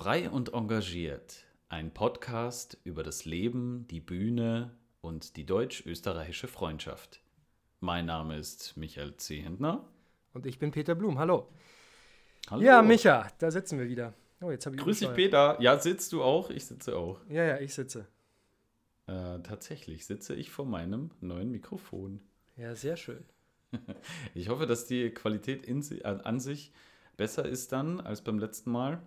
Frei und engagiert. Ein Podcast über das Leben, die Bühne und die deutsch-österreichische Freundschaft. Mein Name ist Michael Zehentner. Und ich bin Peter Blum. Hallo. Hallo. Ja, Micha, da sitzen wir wieder. Oh, jetzt habe ich Grüß dich. Peter. Ja, sitzt du auch? Ich sitze auch. Ja, ja, ich sitze. Äh, tatsächlich sitze ich vor meinem neuen Mikrofon. Ja, sehr schön. Ich hoffe, dass die Qualität in, an sich besser ist dann als beim letzten Mal.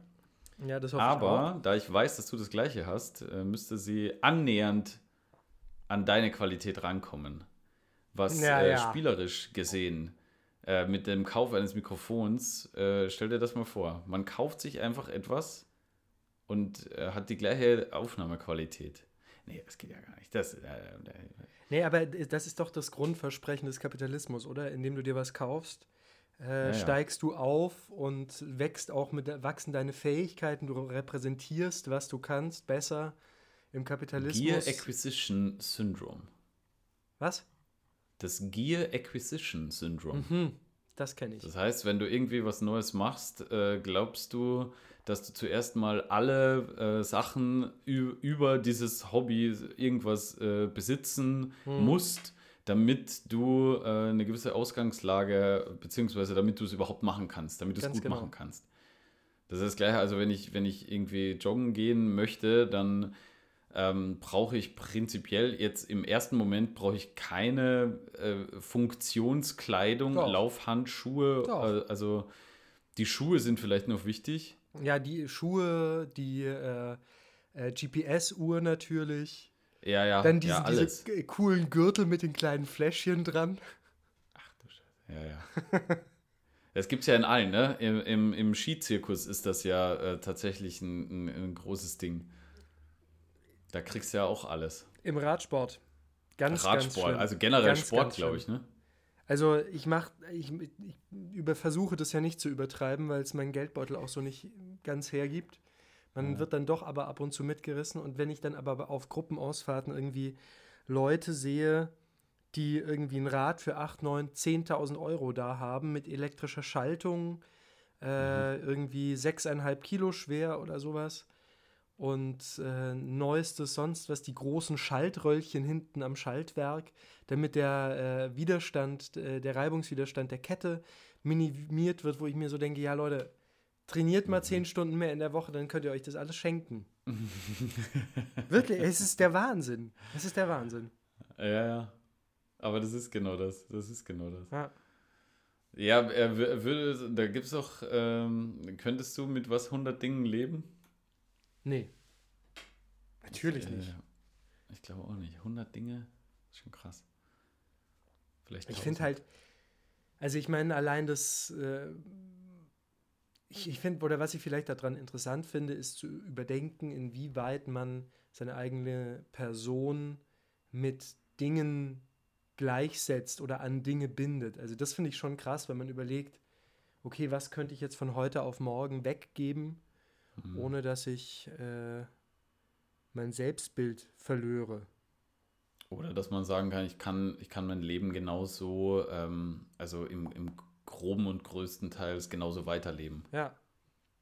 Ja, das hoffe ich auch. Aber da ich weiß, dass du das gleiche hast, äh, müsste sie annähernd an deine Qualität rankommen. Was Ja, äh, ja. spielerisch gesehen äh, mit dem Kauf eines Mikrofons, äh, stell dir das mal vor. Man kauft sich einfach etwas und äh, hat die gleiche Aufnahmequalität. Nee, das geht ja gar nicht. Das, äh, Nee, aber das ist doch das Grundversprechen des Kapitalismus, oder? Indem du dir was kaufst, äh, ja. steigst du auf und wächst auch mit, wachsen deine Fähigkeiten, du repräsentierst, was du kannst, besser im Kapitalismus. Gear Acquisition Syndrome. was? Das Gear Acquisition Syndrome. Hm, das kenne ich. Das heißt, wenn du irgendwie was Neues machst, äh, glaubst du, dass du zuerst mal alle äh, Sachen über dieses Hobby irgendwas äh, besitzen Hm. musst, damit du äh, eine gewisse Ausgangslage, beziehungsweise damit du es überhaupt machen kannst, damit du es gut genau. machen kannst. Das ist das Gleiche, also wenn ich, wenn ich irgendwie joggen gehen möchte, dann ähm, brauche ich prinzipiell jetzt im ersten Moment brauche ich keine äh, Funktionskleidung, Doch. Laufhandschuhe, Doch. äh, also die Schuhe sind vielleicht noch wichtig. Ja, die Schuhe, die äh, äh, GPS-Uhr natürlich. Ja, ja, Dann diese, ja, diese coolen Gürtel mit den kleinen Fläschchen dran. Ach du Scheiße. Ja, ja. Das gibt es ja in allen, ne? Im, im, im Skizirkus ist das ja äh, tatsächlich ein, ein, ein großes Ding. Da kriegst du ja auch alles. Im Radsport. Ganz, ganz Radsport, schlimm. also generell Ganz, Sport, ganz glaube ich, ne? Also ich mach, ich, ich über, versuche das ja nicht zu übertreiben, weil es mein Geldbeutel auch so nicht ganz hergibt. Man Ja. wird dann doch aber ab und zu mitgerissen und wenn ich dann aber auf Gruppenausfahrten irgendwie Leute sehe, die irgendwie ein Rad für 8, 9, 10.000 Euro da haben mit elektrischer Schaltung, äh, irgendwie 6,5 Kilo schwer oder sowas und äh, neuestes sonst was, die großen Schaltröllchen hinten am Schaltwerk, damit der äh, Widerstand, äh, der Reibungswiderstand der Kette minimiert wird, wo ich mir so denke, ja Leute, trainiert mal zehn Stunden mehr in der Woche, dann könnt ihr euch das alles schenken. Wirklich, es ist der Wahnsinn. Es ist der Wahnsinn. Ja, ja. Aber das ist genau das. Das ist genau das. Ja. Ja, er wür- würde, da gibt es doch, ähm, könntest du mit was 100 Dingen leben? Nee. Natürlich Äh, nicht. Ich glaube auch nicht. 100 Dinge ist schon krass. Vielleicht Ich finde 1000. halt, also ich meine, allein das, äh, ich, ich finde, oder was ich vielleicht daran interessant finde, ist zu überdenken, inwieweit man seine eigene Person mit Dingen gleichsetzt oder an Dinge bindet. Also das finde ich schon krass, wenn man überlegt, okay, was könnte ich jetzt von heute auf morgen weggeben, Mhm. ohne dass ich äh, mein Selbstbild verlöre. Oder dass man sagen kann, ich kann, ich kann mein Leben genauso, ähm, also im, im groben und größten Teils genauso weiterleben. Ja,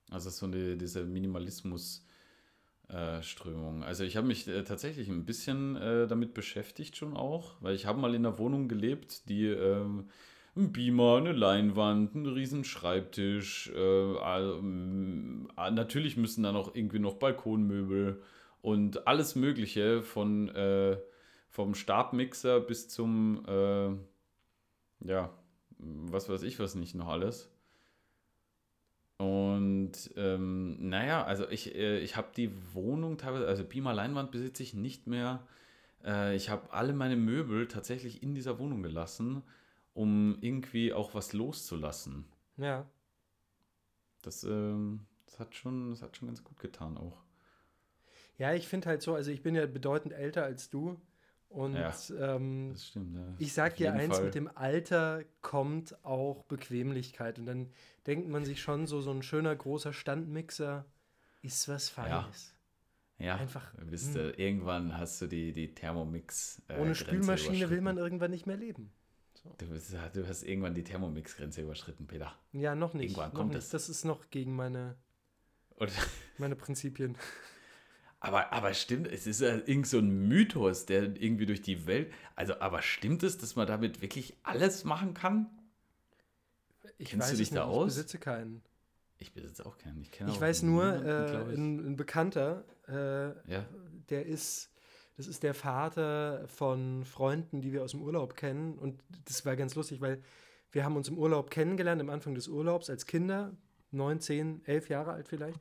Also so eine, diese Minimalismus-Strömung. also ich habe mich äh, tatsächlich ein bisschen äh, damit beschäftigt schon auch, weil ich habe mal in einer Wohnung gelebt, die ähm, ein Beamer, eine Leinwand, einen riesen Schreibtisch, äh, all- m, äh, natürlich müssen da noch irgendwie noch Balkonmöbel und alles Mögliche von äh, vom Stabmixer bis zum äh, ja, was weiß ich was nicht noch alles. Und ähm, naja, also ich, äh, ich habe die Wohnung teilweise, also Beamer Leinwand besitze ich nicht mehr. Äh, ich habe alle meine Möbel tatsächlich in dieser Wohnung gelassen, um irgendwie auch was loszulassen. ja. Das, ähm, das, hat schon, das hat schon ganz gut getan auch. Ja, ich finde halt so, also ich bin ja bedeutend älter als du und Ja. ähm, Das stimmt. Ja. ich sag Auf dir eins, Fall. mit dem Alter kommt auch Bequemlichkeit und dann denkt man sich schon so, so ein schöner großer Standmixer ist was Feines. Ja, einfach, Bist, hm. äh, irgendwann hast du die, die Thermomix. äh, Ohne Grenze Spülmaschine will man irgendwann nicht mehr leben. Du, bist, du hast irgendwann die Thermomix-Grenze überschritten, Peter. Ja, noch nicht. Irgendwann noch kommt nicht. es. Das ist noch gegen meine. Und, Meine Prinzipien. aber, aber stimmt, es ist ja irgend so ein Mythos, der irgendwie durch die Welt. Also, aber stimmt es, dass man damit wirklich alles machen kann? Ich Kennst du dich da nicht, aus? Ich besitze keinen. Ich besitze auch keinen. Ich, kenne Ich weiß nur, äh, ich. ein, ein Bekannter, äh, Ja. der ist, das ist der Vater von Freunden, die wir aus dem Urlaub kennen. Und das war ganz lustig, weil wir haben uns im Urlaub kennengelernt, am Anfang des Urlaubs als Kinder, neun, zehn, elf Jahre alt vielleicht.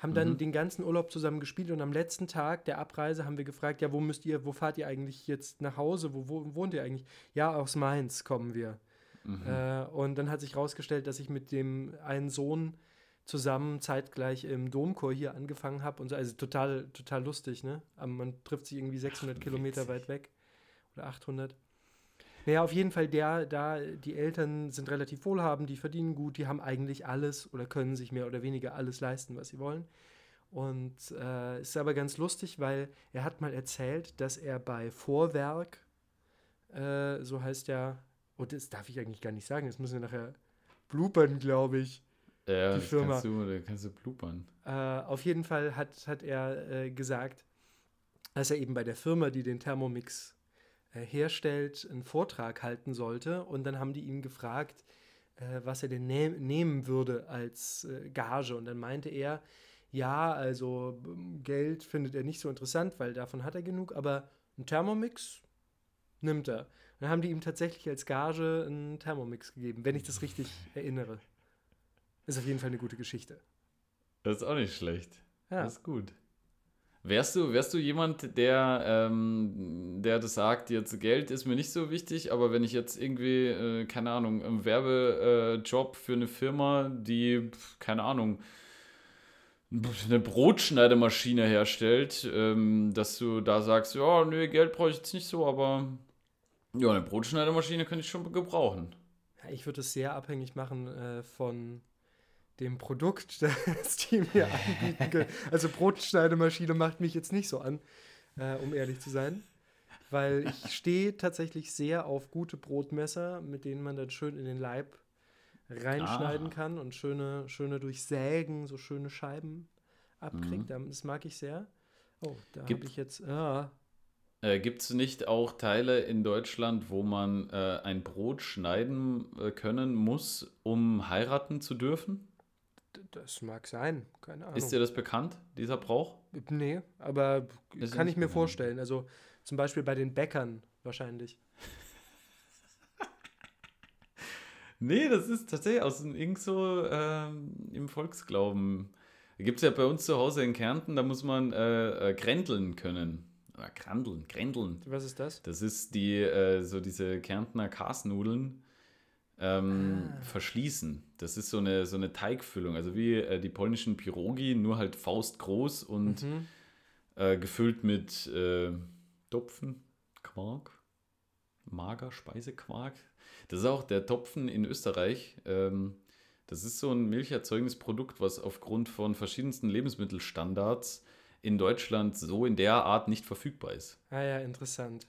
Haben dann Mhm. den ganzen Urlaub zusammen gespielt und am letzten Tag der Abreise haben wir gefragt, ja, wo müsst ihr, wo fahrt ihr eigentlich jetzt nach Hause? Wo, wo wohnt ihr eigentlich? Ja, aus Mainz kommen wir. Mhm. Äh, und dann hat sich herausgestellt, dass ich mit dem einen Sohn zusammen zeitgleich im Domchor hier angefangen habe. Und so, also total, total lustig, ne? Aber man trifft sich irgendwie 600 Kilometer weit weg. Oder 800. Naja, auf jeden Fall, der, da, die Eltern sind relativ wohlhabend, die verdienen gut, die haben eigentlich alles oder können sich mehr oder weniger alles leisten, was sie wollen. Und äh, es ist aber ganz lustig, weil er hat mal erzählt, dass er bei Vorwerk, äh, so heißt ja, und das darf ich eigentlich gar nicht sagen, das müssen wir nachher bloopern, glaube ich. ja, die das Firma. Kannst du, kannst du blupern. Äh, auf jeden Fall hat, hat er äh, gesagt, dass er eben bei der Firma, die den Thermomix herstellt, einen Vortrag halten sollte. Und dann haben die ihn gefragt, äh, was er denn nehm, nehmen würde als äh, Gage. Und dann meinte er, ja, also ähm, Geld findet er nicht so interessant, weil davon hat er genug, aber einen Thermomix nimmt er. Und dann haben die ihm tatsächlich als Gage einen Thermomix gegeben, wenn ich das richtig erinnere. Ist auf jeden Fall eine gute Geschichte. Das ist auch nicht schlecht. Ja. Das ist gut. Wärst du, wärst du jemand, der, ähm, der das sagt, jetzt Geld ist mir nicht so wichtig, aber wenn ich jetzt irgendwie, äh, keine Ahnung, einen Werbejob für eine Firma, die, keine Ahnung, eine Brotschneidemaschine herstellt, ähm, dass du da sagst, ja, nö, Geld brauche ich jetzt nicht so, aber ja, eine Brotschneidemaschine könnte ich schon gebrauchen. Ich würde es sehr abhängig machen äh, von dem Produkt, das die mir anbieten können. Also Brotschneidemaschine macht mich jetzt nicht so an, äh, um ehrlich zu sein. Weil ich stehe tatsächlich sehr auf gute Brotmesser, mit denen man dann schön in den Leib reinschneiden Ah. kann und schöne, schöne durchsägen, so schöne Scheiben abkriegt. Das mag ich sehr. Oh, da habe Gibt- ich jetzt. Ah, Äh, Gibt es nicht auch Teile in Deutschland, wo man äh, ein Brot schneiden äh, können muss, um heiraten zu dürfen? Das mag sein. Keine Ahnung. Ist dir das bekannt, dieser Brauch? Nee, aber Ist kann ich mir bekannt. vorstellen. Also zum Beispiel bei den Bäckern wahrscheinlich. Nee, das ist tatsächlich aus dem irgend so ähm, im Volksglauben. Gibt es ja bei uns zu Hause in Kärnten, da muss man äh, äh, grändeln können. Oder grandeln, grändeln. Was ist das? Das ist die, äh, so diese Kärntner Kasnudeln ähm, Ah. verschließen. Das ist so eine, so eine Teigfüllung, also wie äh, die polnischen Pirogi, nur halt faustgroß und Mhm. äh, gefüllt mit äh, Topfen, Quark, mager Speisequark. Das ist auch der Topfen in Österreich. Ähm, das ist so ein milcherzeugendes Produkt, was aufgrund von verschiedensten Lebensmittelstandards in Deutschland so in der Art nicht verfügbar ist. Ah ja, interessant.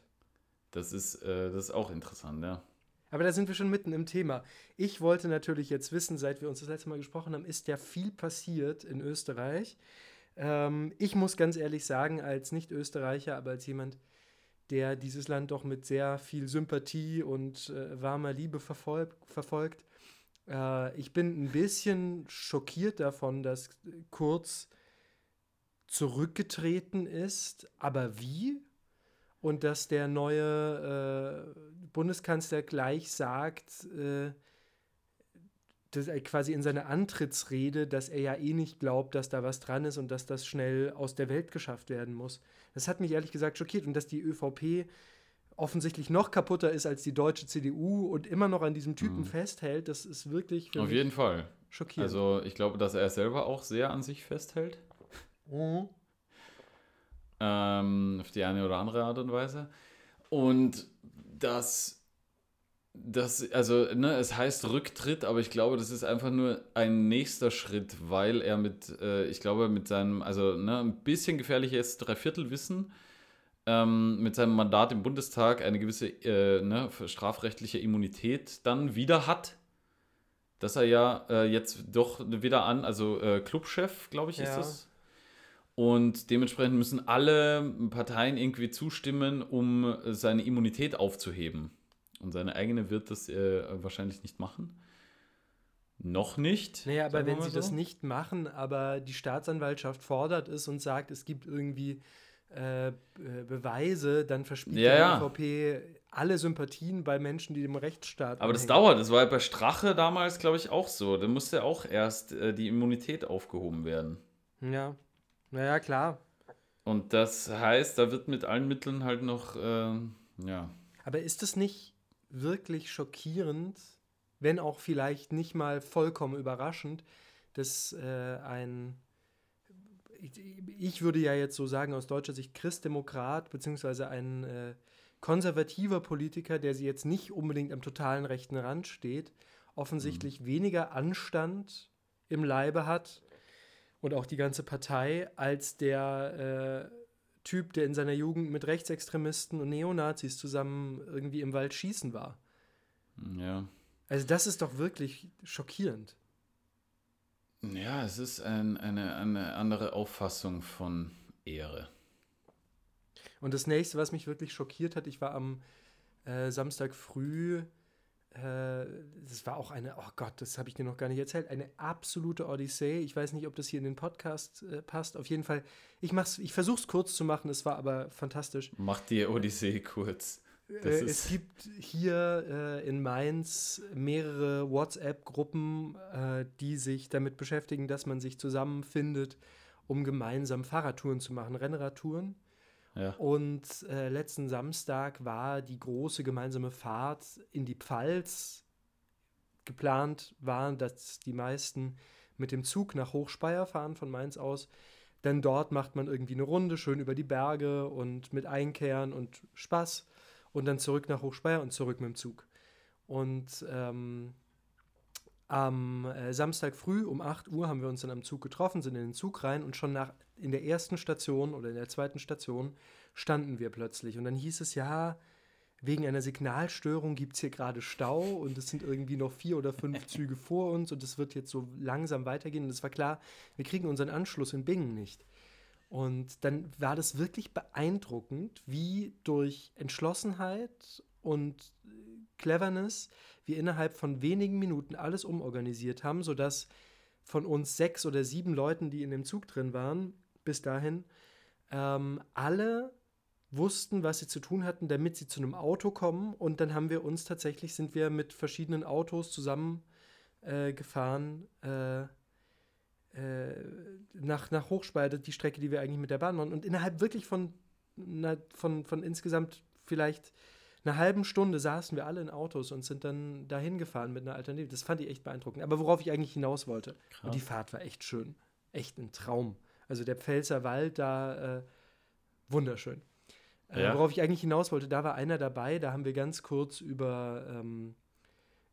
Das ist, äh, das ist auch interessant, ja. Aber da sind wir schon mitten im Thema. Ich wollte natürlich jetzt wissen, seit wir uns das letzte Mal gesprochen haben, ist ja viel passiert in Österreich. Ähm, ich muss ganz ehrlich sagen, als Nicht-Österreicher, aber als jemand, der dieses Land doch mit sehr viel Sympathie und äh, warmer Liebe verfolgt, verfolgt äh, ich bin ein bisschen schockiert davon, dass Kurz zurückgetreten ist. Aber wie? Und dass der neue äh, Bundeskanzler gleich sagt, äh, dass er quasi in seiner Antrittsrede, dass er ja eh nicht glaubt, dass da was dran ist und dass das schnell aus der Welt geschafft werden muss. Das hat mich ehrlich gesagt schockiert und dass die ÖVP offensichtlich noch kaputter ist als die deutsche CDU und immer noch an diesem Typen Mhm. festhält, das ist wirklich für Auf mich jeden Fall. schockierend. Also ich glaube, dass er selber auch sehr an sich festhält. Mhm. Ähm, auf die eine oder andere Art und Weise. Und das, das also, ne, es heißt Rücktritt, aber ich glaube, das ist einfach nur ein nächster Schritt, weil er mit, äh, ich glaube, mit seinem, also ne, ein bisschen gefährliches Dreiviertelwissen, ähm, mit seinem Mandat im Bundestag eine gewisse äh, ne, strafrechtliche Immunität dann wieder hat. dass er ja äh, jetzt doch wieder an, also äh, Clubchef, glaube ich, ist Ja. das. Und dementsprechend müssen alle Parteien irgendwie zustimmen, um seine Immunität aufzuheben. Und seine eigene wird das äh, wahrscheinlich nicht machen. Noch nicht. Naja, aber wenn sie das so. nicht machen, aber die Staatsanwaltschaft fordert es und sagt, es gibt irgendwie äh, Be- Beweise, dann verspielt Ja, die ja. ÖVP alle Sympathien bei Menschen, die dem Rechtsstaat Aber das dauert. Das war ja bei Strache damals, glaube ich, auch so. Da musste auch erst äh, die Immunität aufgehoben werden. Ja, naja, klar. Und das heißt, da wird mit allen Mitteln halt noch, äh, ja. Aber ist es nicht wirklich schockierend, wenn auch vielleicht nicht mal vollkommen überraschend, dass äh, ein, ich, würde ja jetzt so sagen, aus deutscher Sicht Christdemokrat, beziehungsweise ein äh, konservativer Politiker, der sie jetzt nicht unbedingt am totalen rechten Rand steht, offensichtlich weniger Anstand im Leibe hat und auch die ganze Partei als der äh, Typ, der in seiner Jugend mit Rechtsextremisten und Neonazis zusammen irgendwie im Wald schießen war. Ja. Also das ist doch wirklich schockierend. Ja, es ist ein, eine, eine andere Auffassung von Ehre. Und das nächste, was mich wirklich schockiert hat, ich war am äh, Samstag früh, das war auch eine, oh Gott, das habe ich dir noch gar nicht erzählt, eine absolute Odyssee. Ich weiß nicht, ob das hier in den Podcast äh, passt. Auf jeden Fall, ich, mach's, ich versuche es kurz zu machen, es war aber fantastisch. Mach die Odyssee kurz. Äh, es gibt hier äh, in Mainz mehrere WhatsApp-Gruppen, äh, die sich damit beschäftigen, dass man sich zusammenfindet, um gemeinsam Fahrradtouren zu machen, Rennradtouren. Ja. Und äh, letzten Samstag war die große gemeinsame Fahrt in die Pfalz. Geplant war, dass die meisten mit dem Zug nach Hochspeyer fahren von Mainz aus. Denn dort macht man irgendwie eine Runde, schön über die Berge und mit Einkehren und Spaß. Und dann zurück nach Hochspeyer und zurück mit dem Zug. Und ähm, am äh, Samstag früh um 8 Uhr haben wir uns dann am Zug getroffen, sind in den Zug rein und schon nach, in der ersten Station oder in der zweiten Station standen wir plötzlich. Und dann hieß es ja, wegen einer Signalstörung gibt es hier gerade Stau und es sind irgendwie noch vier oder fünf Züge vor uns und es wird jetzt so langsam weitergehen. Und es war klar, wir kriegen unseren Anschluss in Bingen nicht. Und dann war das wirklich beeindruckend, wie durch Entschlossenheit und Cleverness wir innerhalb von wenigen Minuten alles umorganisiert haben, sodass von uns sechs oder sieben Leuten, die in dem Zug drin waren, bis dahin, ähm, alle wussten, was sie zu tun hatten, damit sie zu einem Auto kommen. Und dann haben wir uns tatsächlich, sind wir mit verschiedenen Autos zusammen äh, gefahren äh, äh, nach, nach Hochspeyer, die Strecke, die wir eigentlich mit der Bahn machen. Und innerhalb wirklich von, na, von, von insgesamt vielleicht einer halben Stunde saßen wir alle in Autos und sind dann dahin gefahren mit einer Alternative. Das fand ich echt beeindruckend. Aber worauf ich eigentlich hinaus wollte, und die Fahrt war echt schön. Echt ein Traum. Also der Pfälzer Wald da, äh, wunderschön. Äh, Ja. worauf ich eigentlich hinaus wollte, da war einer dabei, da haben wir ganz kurz über, ähm,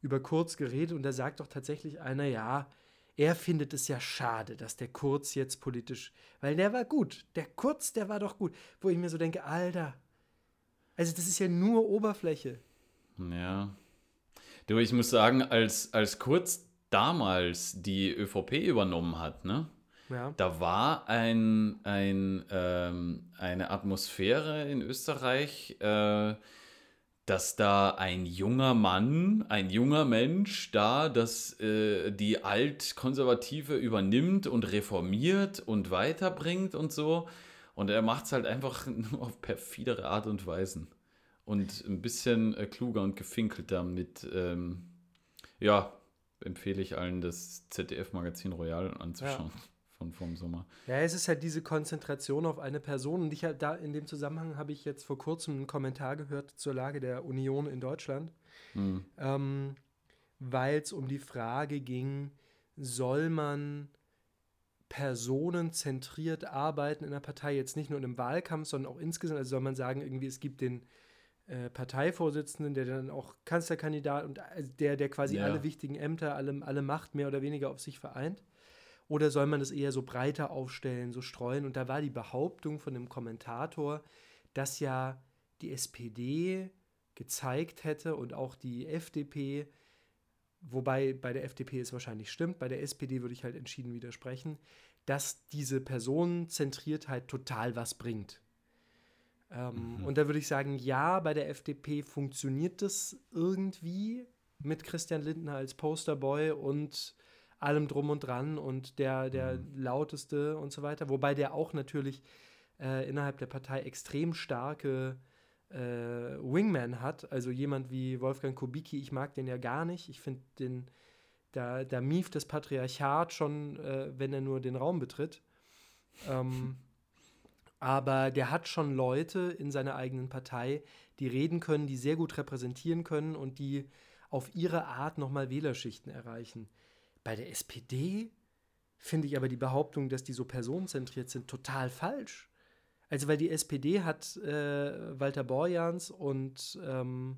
über Kurz geredet und da sagt doch tatsächlich einer, ja, er findet es ja schade, dass der Kurz jetzt politisch, weil der war gut. Der Kurz, der war doch gut. Wo ich mir so denke, Alter, also das ist ja nur Oberfläche. Ja. Du, ich muss sagen, als, als Kurz damals die ÖVP übernommen hat, ne? Ja. Da war ein, ein, ähm, eine Atmosphäre in Österreich, äh, dass da ein junger Mann, ein junger Mensch da das, äh, die Altkonservative übernimmt und reformiert und weiterbringt und so. Und er macht es halt einfach nur auf perfidere Art und Weisen. Und ein bisschen äh, kluger und gefinkelter mit, ähm, ja, empfehle ich allen, das ZDF-Magazin Royal anzuschauen. Von vom Sommer. Ja, es ist halt diese Konzentration auf eine Person. Und ich halt da in dem Zusammenhang habe ich jetzt vor kurzem einen Kommentar gehört zur Lage der Union in Deutschland, Hm. ähm, weil es um die Frage ging, soll man personenzentriert arbeiten in der Partei, jetzt nicht nur in einem Wahlkampf, sondern auch insgesamt. Also soll man sagen, irgendwie, es gibt den äh, Parteivorsitzenden, der dann auch Kanzlerkandidat und äh, der, der quasi Ja. alle wichtigen Ämter, alle, alle Macht mehr oder weniger auf sich vereint. Oder soll man das eher so breiter aufstellen, so streuen? Und da war die Behauptung von dem Kommentator, dass ja die SPD gezeigt hätte und auch die FDP, wobei bei der FDP es wahrscheinlich stimmt, bei der SPD würde ich halt entschieden widersprechen, dass diese Personenzentriertheit total was bringt. Ähm, mhm. Und da würde ich sagen, ja, bei der FDP funktioniert das irgendwie mit Christian Lindner als Posterboy und allem drum und dran und der, der mhm. lauteste und so weiter. Wobei der auch natürlich äh, innerhalb der Partei extrem starke äh, Wingman hat. Also jemand wie Wolfgang Kubicki, ich mag den ja gar nicht. Ich finde den, da, da mieft das Patriarchat schon, äh, wenn er nur den Raum betritt. Ähm, aber der hat schon Leute in seiner eigenen Partei, die reden können, die sehr gut repräsentieren können und die auf ihre Art nochmal Wählerschichten erreichen. Bei der SPD finde ich aber die Behauptung, dass die so personenzentriert sind, total falsch. Also, weil die SPD hat äh, Walter Borjans und ähm,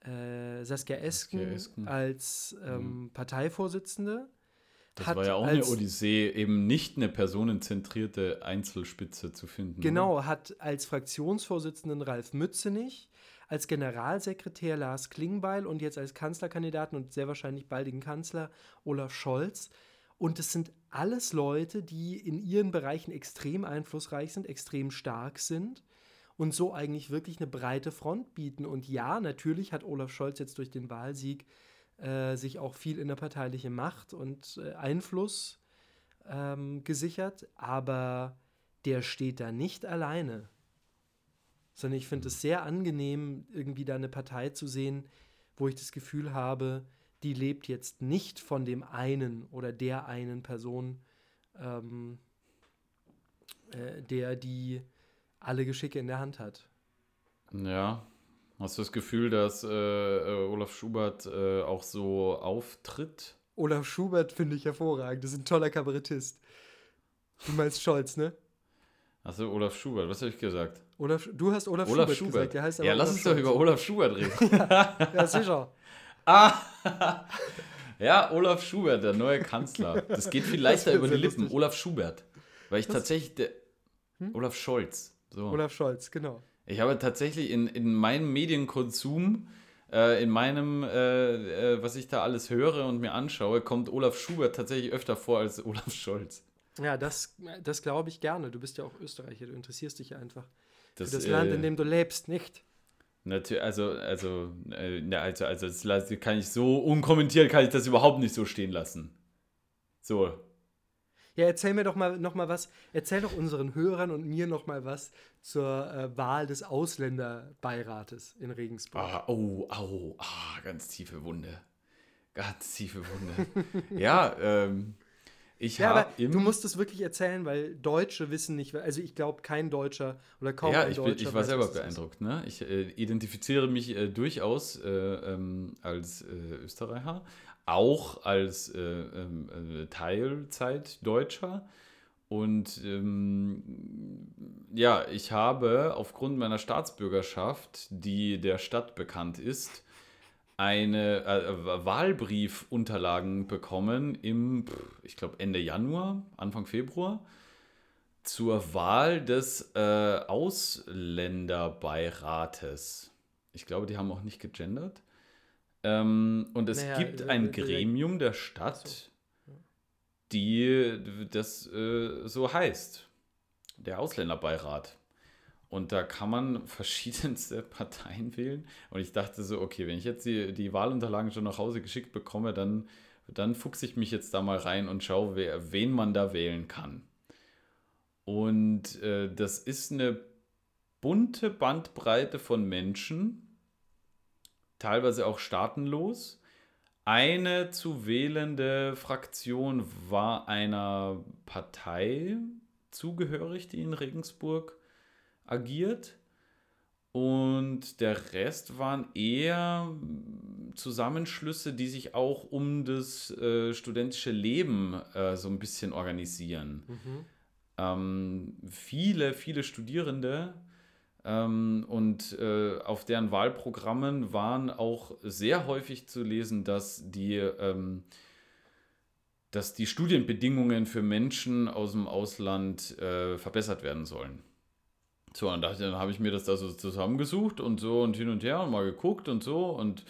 äh, Saskia Esken, Saskia Esken. als ähm, mhm. Parteivorsitzende. Das war ja auch als, eine Odyssee, eben nicht eine personenzentrierte Einzelspitze zu finden. Genau, oder? hat als Fraktionsvorsitzenden Ralf Mützenich, als Generalsekretär Lars Klingbeil und jetzt als Kanzlerkandidaten und sehr wahrscheinlich baldigen Kanzler Olaf Scholz. Und es sind alles Leute, die in ihren Bereichen extrem einflussreich sind, extrem stark sind und so eigentlich wirklich eine breite Front bieten. Und ja, natürlich hat Olaf Scholz jetzt durch den Wahlsieg äh, sich auch viel innerparteiliche Macht und äh, Einfluss ähm, gesichert, aber der steht da nicht alleine. Sondern ich finde es sehr angenehm, irgendwie da eine Partei zu sehen, wo ich das Gefühl habe, die lebt jetzt nicht von dem einen oder der einen Person, ähm, äh, der die alle Geschicke in der Hand hat. Ja, Hast du das Gefühl, dass äh, äh, Olaf Schubert äh, auch so auftritt? Olaf Schubert finde ich hervorragend. Das ist ein toller Kabarettist. Du meinst Scholz, ne? Achso, Olaf Schubert, was habe ich gesagt? Olaf, du hast Olaf, Olaf Schubert, Schubert, gesagt. Der heißt aber ja, lass uns doch über Olaf Schubert reden. ja, ja, sicher. ah, ja, Olaf Schubert, der neue Kanzler. Das geht viel leichter über die Lippen. Lustig. Olaf Schubert. Weil ich was? tatsächlich. Der, hm? Olaf Scholz. So. Olaf Scholz, genau. Ich habe tatsächlich in, in meinem Medienkonsum, äh, in meinem, äh, äh, was ich da alles höre und mir anschaue, kommt Olaf Schubert tatsächlich öfter vor als Olaf Scholz. Ja, das, das glaube ich gerne. Du bist ja auch Österreicher, du interessierst dich einfach das, für das Land, in äh, dem du lebst, nicht? Natürlich, also, also, äh, also, also das kann ich so unkommentiert, kann ich das überhaupt nicht so stehen lassen. So, ja, erzähl mir doch mal noch mal was. Erzähl doch unseren Hörern und mir noch mal was zur äh, Wahl des Ausländerbeirates in Regensburg. Ah, oh, au, ah, ganz tiefe Wunde. Ganz tiefe Wunde. ja, ähm, ich ja, habe. Du musst es wirklich erzählen, weil Deutsche wissen nicht, also ich glaube, kein Deutscher oder kaum ja, ein ich Deutscher. Bin, ich war selber beeindruckt. Ne? Ich äh, identifiziere mich äh, durchaus äh, ähm, als äh, Österreicher, auch als äh, ähm, äh, Teilzeitdeutscher. Und ähm, ja, ich habe aufgrund meiner Staatsbürgerschaft, die der Stadt bekannt ist, eine äh, Wahlbriefunterlagen bekommen im, ich glaube, Ende Januar, Anfang Februar zur Wahl des äh, Ausländerbeirates. Ich glaube, die haben auch nicht gegendert. Ähm, und es naja, gibt ein Gremium der Stadt, die das äh, so heißt. Der Ausländerbeirat. Und da kann man verschiedenste Parteien wählen. Und ich dachte so, okay, wenn ich jetzt die, die Wahlunterlagen schon nach Hause geschickt bekomme, dann, dann fuchse ich mich jetzt da mal rein und schaue, wer, wen man da wählen kann. Und äh, das ist eine bunte Bandbreite von Menschen, teilweise auch staatenlos. Eine zu wählende Fraktion war einer Partei zugehörig, die in Regensburg agiert. Und der Rest waren eher Zusammenschlüsse, die sich auch um das äh, studentische Leben äh, so ein bisschen organisieren. Mhm. Ähm, viele, viele Studierende ähm, und äh, auf deren Wahlprogrammen waren auch sehr häufig zu lesen, dass die, ähm, dass die Studienbedingungen für Menschen aus dem Ausland äh, verbessert werden sollen. So, und dann habe ich mir das da so zusammengesucht und so und hin und her und mal geguckt und so und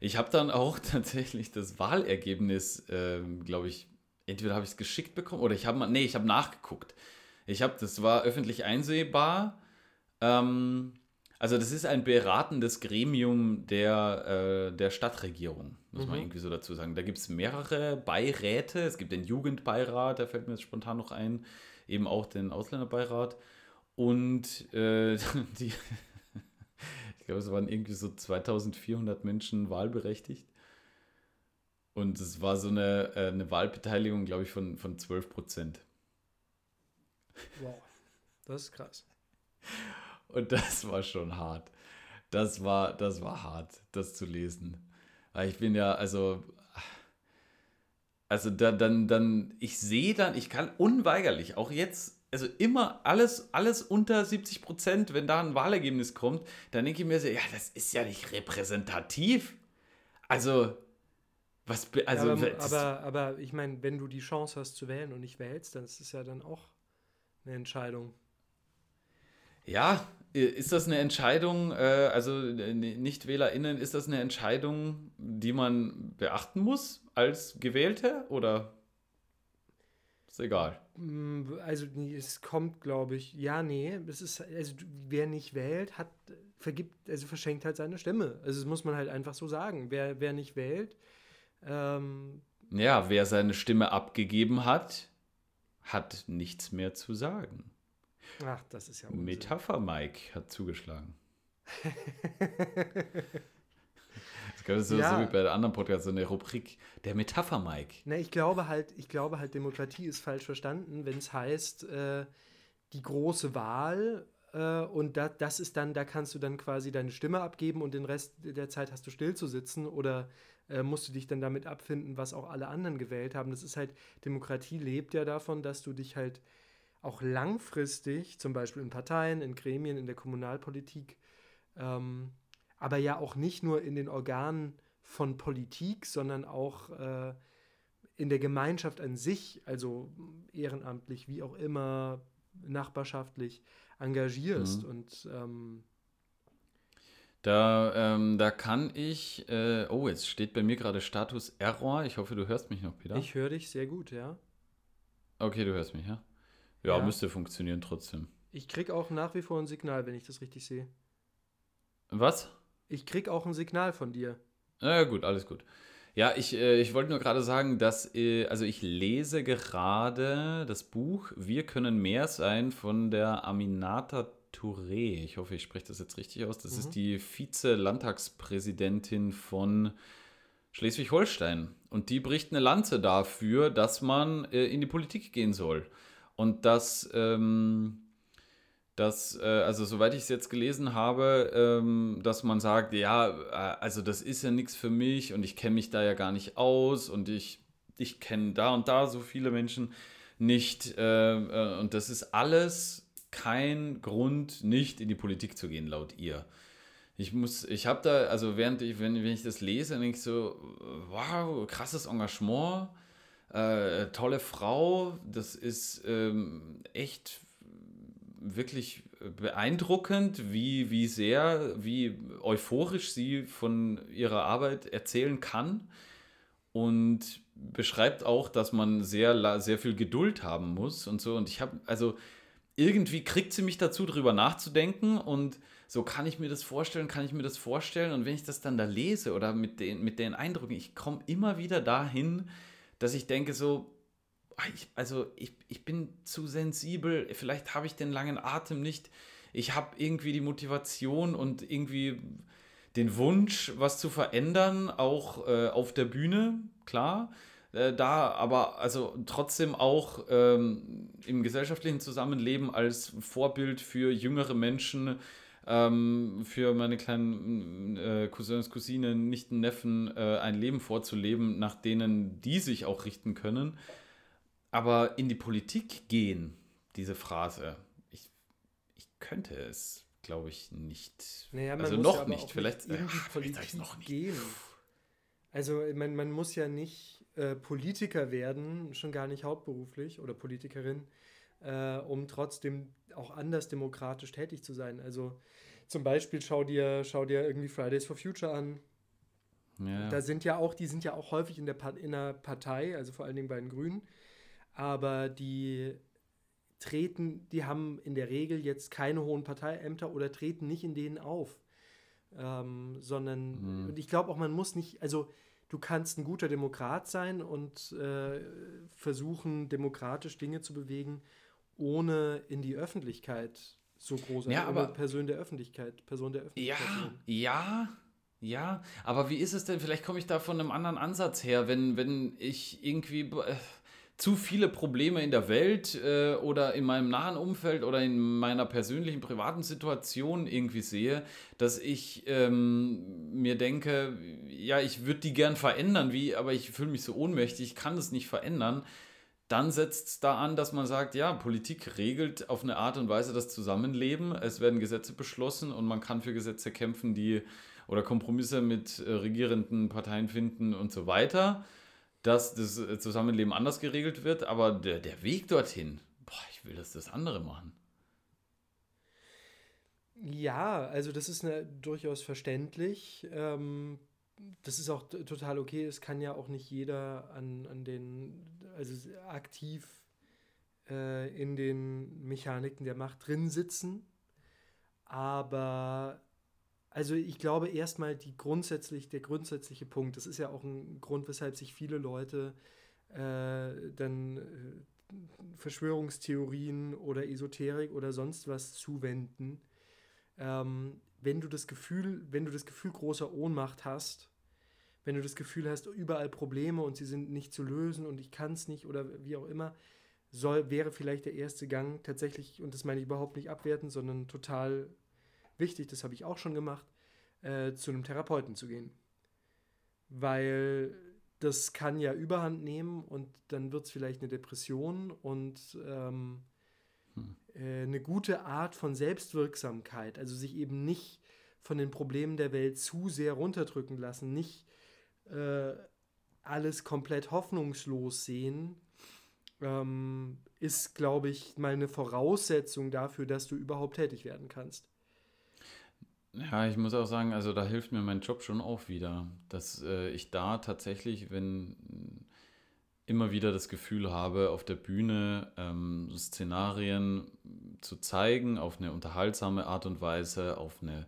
Ich habe dann auch tatsächlich das Wahlergebnis, ähm, glaube ich, entweder habe ich es geschickt bekommen oder ich habe mal, nee, ich habe nachgeguckt. Ich habe, das war öffentlich einsehbar. Ähm, also das ist ein beratendes Gremium der, äh, der Stadtregierung, muss mhm. man irgendwie so dazu sagen. Da gibt es mehrere Beiräte. Es gibt den Jugendbeirat, der fällt mir jetzt spontan noch ein, eben auch den Ausländerbeirat. Und äh, die, ich glaube, es waren irgendwie so 2400 Menschen wahlberechtigt. Und es war so eine, äh, eine Wahlbeteiligung, glaube ich, von, von 12 Prozent. Wow, das ist krass. Und das war schon hart. Das war, das war hart, das zu lesen. Weil ich bin ja, also, also da, dann, dann, ich sehe dann, ich kann unweigerlich, auch jetzt, also immer alles, alles unter 70 Prozent, wenn da ein Wahlergebnis kommt, dann denke ich mir so, ja, das ist ja nicht repräsentativ. Also, was, also, ja, aber, aber, aber ich meine, wenn du die Chance hast zu wählen und nicht wählst, dann ist es ja dann auch eine Entscheidung. Ja, ist das eine Entscheidung, äh, also äh, Nicht-WählerInnen, ist das eine Entscheidung, die man beachten muss als Gewählte oder ist egal? Mm, also es kommt, glaube ich, ja, nee, es ist, also wer nicht wählt, hat, vergibt, also verschenkt halt seine Stimme. Also das muss man halt einfach so sagen. Wer, wer nicht wählt, ähm, ja, wer seine Stimme abgegeben hat, hat nichts mehr zu sagen. Ach, das ist ja Unsinn. Metapher Mike hat zugeschlagen. das ist so, ja. so wie bei der anderen Podcast, so eine Rubrik, der Metapher Mike. Ne, ich glaube halt, ich glaube halt, Demokratie ist falsch verstanden, wenn es heißt, äh, die große Wahl äh, und da, das ist dann, da kannst du dann quasi deine Stimme abgeben und den Rest der Zeit hast du still zu sitzen oder äh, musst du dich dann damit abfinden, was auch alle anderen gewählt haben. Das ist halt, Demokratie lebt ja davon, dass du dich halt auch langfristig, zum Beispiel in Parteien, in Gremien, in der Kommunalpolitik, ähm, aber ja auch nicht nur in den Organen von Politik, sondern auch äh, in der Gemeinschaft an sich, also ehrenamtlich, wie auch immer, nachbarschaftlich engagierst. Mhm. Und ähm, da, ähm, da kann ich, äh, oh, jetzt steht bei mir gerade Status Error. Ich hoffe, du hörst mich noch, Peter. Ich höre dich sehr gut, ja. Okay, du hörst mich, ja? Ja, ja, müsste funktionieren trotzdem. Ich krieg auch nach wie vor ein Signal, wenn ich das richtig sehe. Was? Ich krieg auch ein Signal von dir. Ja, gut, alles gut. Ja, ich, äh, ich wollte nur gerade sagen, dass, äh, also ich lese gerade das Buch Wir können mehr sein von der Aminata Touré. Ich hoffe, ich spreche das jetzt richtig aus. Das mhm. ist die Vize-Landtagspräsidentin von Schleswig-Holstein. Und die bricht eine Lanze dafür, dass man äh, in die Politik gehen soll. Und dass, ähm, dass äh, also soweit ich es jetzt gelesen habe, ähm, dass man sagt, ja, äh, also das ist ja nichts für mich und ich kenne mich da ja gar nicht aus und ich, ich kenne da und da so viele Menschen nicht. Äh, äh, und das ist alles kein Grund, nicht in die Politik zu gehen, laut ihr. Ich muss, ich habe da, also während ich, wenn, wenn ich das lese, denke ich so, wow, krasses Engagement äh, tolle Frau, das ist ähm, echt wirklich beeindruckend, wie, wie sehr, wie euphorisch sie von ihrer Arbeit erzählen kann und beschreibt auch, dass man sehr, sehr viel Geduld haben muss und so. Und ich habe, also irgendwie kriegt sie mich dazu, drüber nachzudenken und so kann ich mir das vorstellen, kann ich mir das vorstellen. Und wenn ich das dann da lese oder mit den, mit den Eindrücken, ich komme immer wieder dahin, dass ich denke so, ich, also ich, ich bin zu sensibel, vielleicht habe ich den langen Atem nicht, ich habe irgendwie die Motivation und irgendwie den Wunsch, was zu verändern, auch äh, auf der Bühne, klar. Äh, da aber also trotzdem auch ähm, im gesellschaftlichen Zusammenleben als Vorbild für jüngere Menschen, ähm, für meine kleinen äh, Cousins, Cousinen, Nichten, Neffen äh, ein Leben vorzuleben, nach denen die sich auch richten können. Aber in die Politik gehen, diese Phrase, ich, ich könnte es, glaube ich, nicht. Naja, also noch ja nicht. Vielleicht in die Politik noch nicht. gehen. Also man, man muss ja nicht äh, Politiker werden, schon gar nicht hauptberuflich oder Politikerin, äh, um trotzdem auch anders demokratisch tätig zu sein. Also zum Beispiel schau dir, schau dir irgendwie Fridays for Future an. Ja. Da sind ja auch, die sind ja auch häufig in der, in der Partei, also vor allen Dingen bei den Grünen, aber die treten, die haben in der Regel jetzt keine hohen Parteiämter oder treten nicht in denen auf. Ähm, sondern, mhm. und ich glaube auch, man muss nicht, also du kannst ein guter Demokrat sein und äh, versuchen, demokratisch Dinge zu bewegen, ohne in die Öffentlichkeit so groß ja, aber Person der Öffentlichkeit, Person der Öffentlichkeit. Ja, ja, ja, aber wie ist es denn? Vielleicht komme ich da von einem anderen Ansatz her, wenn, wenn ich irgendwie äh, zu viele Probleme in der Welt äh, oder in meinem nahen Umfeld oder in meiner persönlichen privaten Situation irgendwie sehe, dass ich ähm, mir denke, ja, ich würde die gern verändern, wie, aber ich fühle mich so ohnmächtig, ich kann das nicht verändern dann setzt es da an, dass man sagt, ja, Politik regelt auf eine Art und Weise das Zusammenleben. Es werden Gesetze beschlossen und man kann für Gesetze kämpfen, die oder Kompromisse mit äh, regierenden Parteien finden und so weiter, dass das äh, Zusammenleben anders geregelt wird. Aber der, der Weg dorthin, boah, ich will, dass das andere machen. Ja, also das ist eine, durchaus verständlich. Ähm, das ist auch total okay. Es kann ja auch nicht jeder an, an den, also aktiv äh, in den Mechaniken der Macht drin sitzen. Aber also ich glaube erstmal die grundsätzlich, der grundsätzliche Punkt, das ist ja auch ein Grund, weshalb sich viele Leute äh, dann äh, Verschwörungstheorien oder Esoterik oder sonst was zuwenden. Ähm, wenn du das Gefühl, wenn du das Gefühl großer Ohnmacht hast, wenn du das Gefühl hast, überall Probleme und sie sind nicht zu lösen und ich kann es nicht oder wie auch immer, soll, wäre vielleicht der erste Gang tatsächlich, und das meine ich überhaupt nicht abwerten, sondern total wichtig, das habe ich auch schon gemacht, äh, zu einem Therapeuten zu gehen. Weil das kann ja überhand nehmen und dann wird es vielleicht eine Depression und ähm, hm. äh, eine gute Art von Selbstwirksamkeit, also sich eben nicht von den Problemen der Welt zu sehr runterdrücken lassen, nicht äh, alles komplett hoffnungslos sehen, ähm, ist, glaube ich, mal eine Voraussetzung dafür, dass du überhaupt tätig werden kannst. Ja, ich muss auch sagen, also da hilft mir mein Job schon auch wieder, dass äh, ich da tatsächlich, wenn immer wieder das Gefühl habe, auf der Bühne ähm, Szenarien zu zeigen, auf eine unterhaltsame Art und Weise, auf eine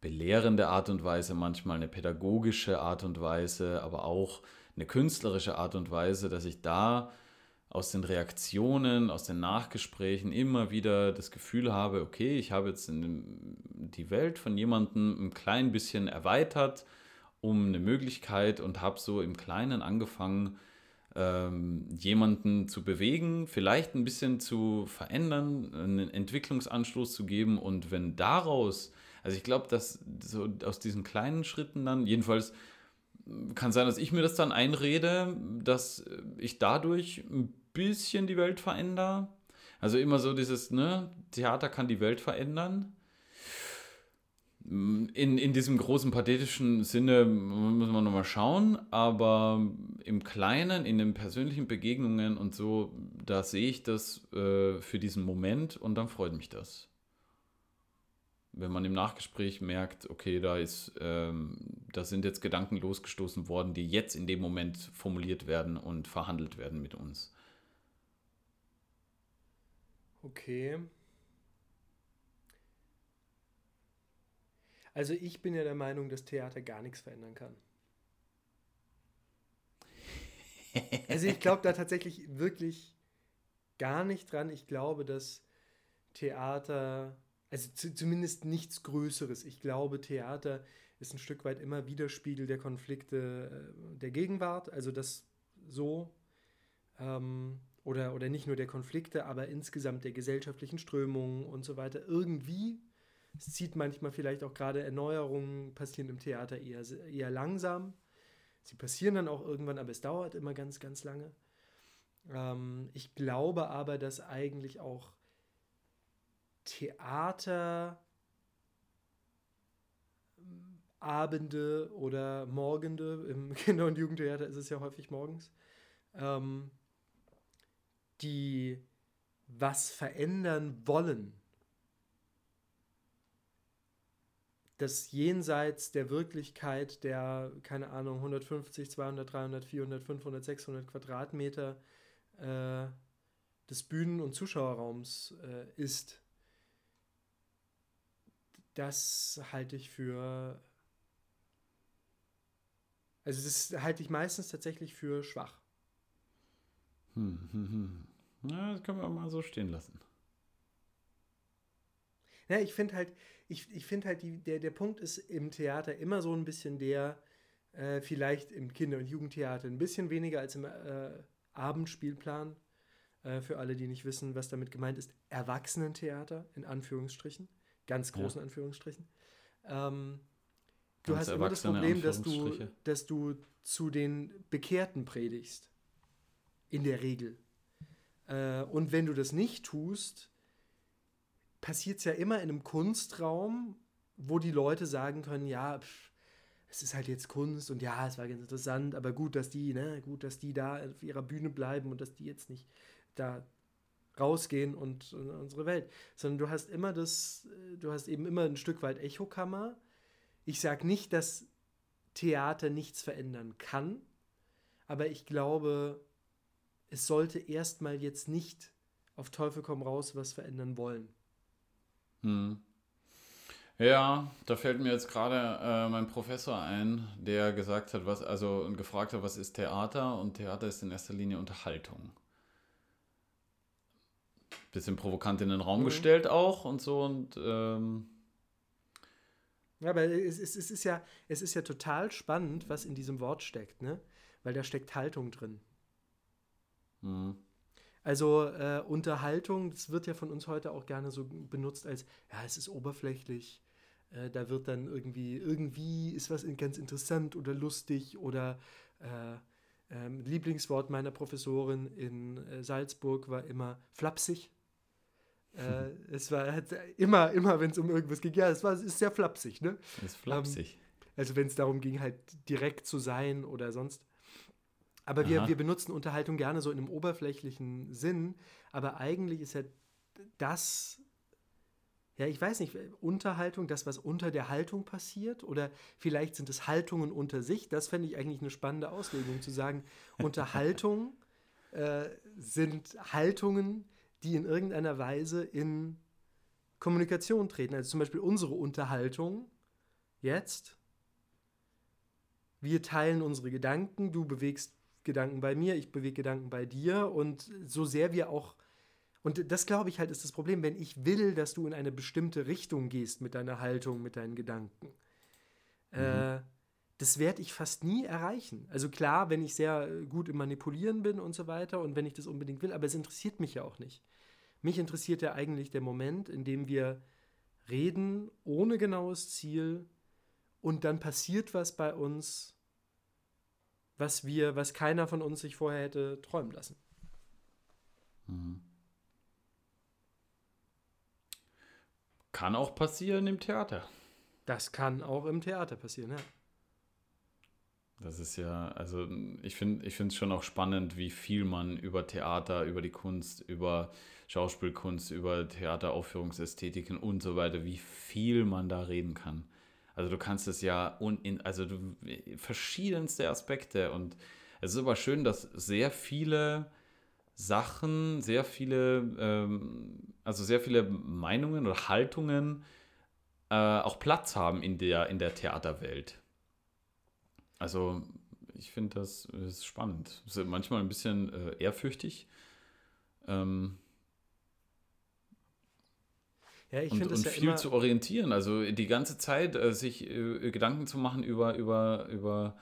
belehrende Art und Weise, manchmal eine pädagogische Art und Weise, aber auch eine künstlerische Art und Weise, dass ich da aus den Reaktionen, aus den Nachgesprächen immer wieder das Gefühl habe, okay, ich habe jetzt die Welt von jemandem ein klein bisschen erweitert um eine Möglichkeit und habe so im Kleinen angefangen, ähm, jemanden zu bewegen, vielleicht ein bisschen zu verändern, einen Entwicklungsanstoß zu geben. Und wenn daraus, also ich glaube, dass so aus diesen kleinen Schritten dann, jedenfalls kann sein, dass ich mir das dann einrede, dass ich dadurch ein bisschen die Welt verändere. Also immer so dieses, ne, Theater kann die Welt verändern. In, in diesem großen pathetischen Sinne müssen wir nochmal schauen, aber im Kleinen, in den persönlichen Begegnungen und so, da sehe ich das äh, für diesen Moment und dann freut mich das wenn man im Nachgespräch merkt, okay, da ist, ähm, da sind jetzt Gedanken losgestoßen worden, die jetzt in dem Moment formuliert werden und verhandelt werden mit uns. Okay. Also ich bin ja der Meinung, dass Theater gar nichts verändern kann. Also ich glaube da tatsächlich wirklich gar nicht dran. Ich glaube, dass Theater also zu, zumindest nichts Größeres. Ich glaube, Theater ist ein Stück weit immer Widerspiegel der Konflikte äh, der Gegenwart, also das so, ähm, oder, oder nicht nur der Konflikte, aber insgesamt der gesellschaftlichen Strömungen und so weiter. Irgendwie, es zieht manchmal vielleicht auch gerade Erneuerungen, passieren im Theater eher, eher langsam. Sie passieren dann auch irgendwann, aber es dauert immer ganz, ganz lange. Ähm, ich glaube aber, dass eigentlich auch Theater Abende oder Morgende, im Kinder- und Jugendtheater ist es ja häufig morgens, ähm, die was verändern wollen, das jenseits der Wirklichkeit der, keine Ahnung, 150, 200, 300, 400, 500, 600 Quadratmeter äh, des Bühnen- und Zuschauerraums äh, ist, das halte ich für. Also, das halte ich meistens tatsächlich für schwach. Hm, hm, hm. Na, das können wir mal so stehen lassen. Ja, ich finde halt, ich, ich finde halt, die, der, der Punkt ist im Theater immer so ein bisschen der, äh, vielleicht im Kinder- und Jugendtheater ein bisschen weniger als im äh, Abendspielplan. Äh, für alle, die nicht wissen, was damit gemeint ist, Erwachsenentheater in Anführungsstrichen, ganz großen ja. Anführungsstrichen. Ähm, du hast immer das Problem, dass du, dass du zu den Bekehrten predigst. In der Regel. Äh, und wenn du das nicht tust, passiert es ja immer in einem Kunstraum, wo die Leute sagen können, ja, pff, es ist halt jetzt Kunst und ja, es war ganz interessant, aber gut, dass die, ne, gut, dass die da auf ihrer Bühne bleiben und dass die jetzt nicht da rausgehen und, und unsere Welt, sondern du hast immer das, du hast eben immer ein Stück weit Echokammer. Ich sage nicht, dass Theater nichts verändern kann, aber ich glaube, es sollte erstmal jetzt nicht auf Teufel komm raus was verändern wollen. Hm. Ja, da fällt mir jetzt gerade äh, mein Professor ein, der gesagt hat, was, also gefragt hat, was ist Theater? Und Theater ist in erster Linie Unterhaltung. Bisschen provokant in den Raum mhm. gestellt auch und so und ähm ja, aber es, es, es, ist ja, es ist ja total spannend, was in diesem Wort steckt, ne? Weil da steckt Haltung drin. Mhm. Also äh, Unterhaltung, das wird ja von uns heute auch gerne so benutzt als, ja, es ist oberflächlich. Äh, da wird dann irgendwie, irgendwie ist was ganz interessant oder lustig oder äh, ähm, Lieblingswort meiner Professorin in äh, Salzburg war immer flapsig. Äh, es war halt immer, immer, wenn es um irgendwas ging, ja, es war, es ist sehr flapsig, ne? Es ist flapsig. Ähm, also wenn es darum ging, halt direkt zu sein oder sonst. Aber wir, wir benutzen Unterhaltung gerne so in einem oberflächlichen Sinn, aber eigentlich ist ja das, ja, ich weiß nicht, Unterhaltung, das, was unter der Haltung passiert, oder vielleicht sind es Haltungen unter sich, das fände ich eigentlich eine spannende Auslegung, zu sagen, Unterhaltung äh, sind Haltungen, die in irgendeiner Weise in Kommunikation treten. Also zum Beispiel unsere Unterhaltung jetzt. Wir teilen unsere Gedanken, du bewegst Gedanken bei mir, ich bewege Gedanken bei dir und so sehr wir auch und das glaube ich halt ist das Problem, wenn ich will, dass du in eine bestimmte Richtung gehst mit deiner Haltung, mit deinen Gedanken. Mhm. Äh, das werde ich fast nie erreichen. Also klar, wenn ich sehr gut im Manipulieren bin und so weiter und wenn ich das unbedingt will, aber es interessiert mich ja auch nicht. Mich interessiert ja eigentlich der Moment, in dem wir reden ohne genaues Ziel und dann passiert was bei uns, was wir, was keiner von uns sich vorher hätte träumen lassen. Mhm. Kann auch passieren im Theater. Das kann auch im Theater passieren, ja. Das ist ja, also ich finde ich es schon auch spannend, wie viel man über Theater, über die Kunst, über Schauspielkunst, über Theateraufführungsästhetiken und so weiter, wie viel man da reden kann. Also du kannst es ja in, also du, verschiedenste Aspekte und es ist aber schön, dass sehr viele Sachen, sehr viele, ähm, also sehr viele Meinungen oder Haltungen äh, auch Platz haben in der, in der Theaterwelt. Also ich finde das ist spannend. Ist manchmal ein bisschen äh, ehrfürchtig. Ähm, ja, ich und, und ja viel zu orientieren. Also die ganze Zeit äh, sich äh, Gedanken zu machen über, über, über,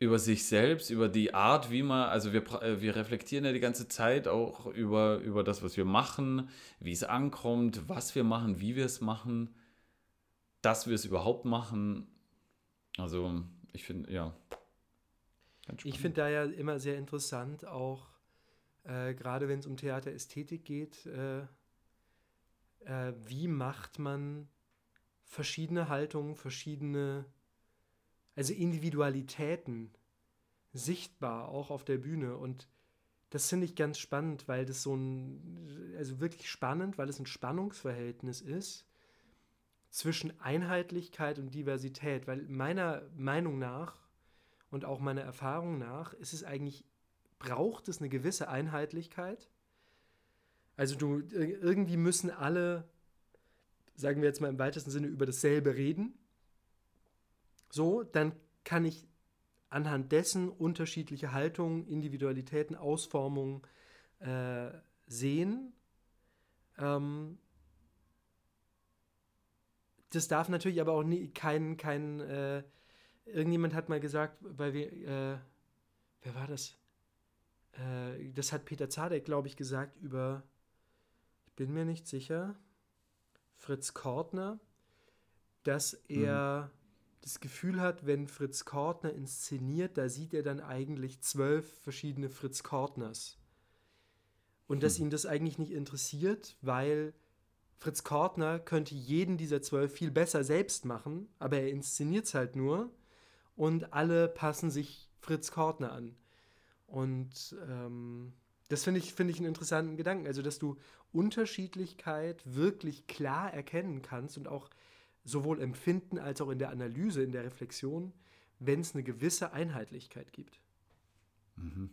über sich selbst, über die Art, wie man, also wir, äh, wir reflektieren ja die ganze Zeit auch über, über das, was wir machen, wie es ankommt, was wir machen, wie wir es machen, dass wir es überhaupt machen. Also ich finde, ja. Ich finde da ja immer sehr interessant, auch äh, gerade wenn es um Theaterästhetik geht, äh, äh, wie macht man verschiedene Haltungen, verschiedene, also Individualitäten sichtbar, auch auf der Bühne. Und das finde ich ganz spannend, weil das so ein, also wirklich spannend, weil es ein Spannungsverhältnis ist zwischen Einheitlichkeit und Diversität, weil meiner Meinung nach und auch meiner Erfahrung nach ist es eigentlich, braucht es eine gewisse Einheitlichkeit. Also du, irgendwie müssen alle, sagen wir jetzt mal im weitesten Sinne, über dasselbe reden. So, dann kann ich anhand dessen unterschiedliche Haltungen, Individualitäten, Ausformungen äh, sehen. Ähm, das darf natürlich aber auch nie, kein, kein äh, irgendjemand hat mal gesagt, weil wir, äh, wer war das? Äh, das hat Peter Zadek, glaube ich, gesagt über, bin mir nicht sicher, Fritz Kortner, dass er mhm. das Gefühl hat, wenn Fritz Kortner inszeniert, da sieht er dann eigentlich zwölf verschiedene Fritz Kortners. Und dass mhm. ihn das eigentlich nicht interessiert, weil Fritz Kortner könnte jeden dieser zwölf viel besser selbst machen, aber er inszeniert es halt nur und alle passen sich Fritz Kortner an. Und ähm, das finde ich, find ich einen interessanten Gedanken. Also, dass du Unterschiedlichkeit wirklich klar erkennen kannst und auch sowohl empfinden als auch in der Analyse, in der Reflexion, wenn es eine gewisse Einheitlichkeit gibt. Mhm.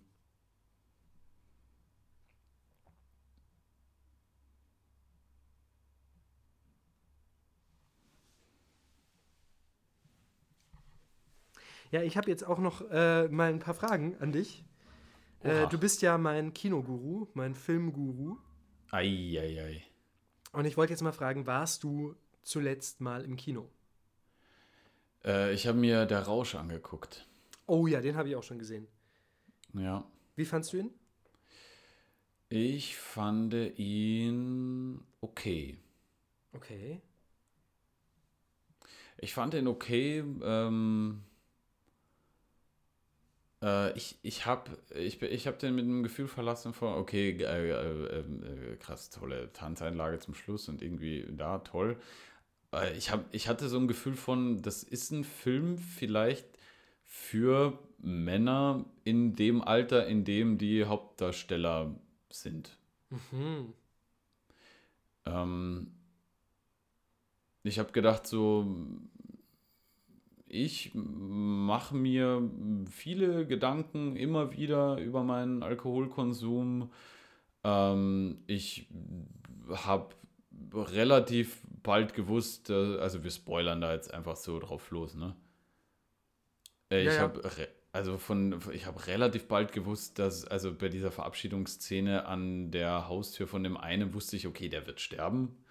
Ja, ich habe jetzt auch noch äh, mal ein paar Fragen an dich. Äh, du bist ja mein Kinoguru, mein Filmguru. Eieiei. Ei, ei. Und ich wollte jetzt mal fragen, warst du zuletzt mal im Kino? Äh, ich habe mir Der Rausch angeguckt. Oh ja, den habe ich auch schon gesehen. Ja. Wie fandst du ihn? Ich fand ihn okay. Okay. Ich fand ihn okay. Ähm, äh, ich ich habe ich, ich hab den mit einem Gefühl verlassen von, okay, äh, äh, äh, krass, tolle Tanzeinlage zum Schluss und irgendwie da, toll. Äh, ich, hab, ich hatte so ein Gefühl von, das ist ein Film vielleicht für Männer in dem Alter, in dem die Hauptdarsteller sind. Mhm. Ähm, ich habe gedacht, so ich mache mir viele Gedanken immer wieder über meinen Alkoholkonsum. Ähm, ich habe relativ bald gewusst, äh, also wir spoilern da jetzt einfach so drauf los, ne? Äh, ich ja, ja. habe also von ich habe relativ bald gewusst, dass also bei dieser Verabschiedungsszene an der Haustür von dem einen wusste ich, okay, der wird sterben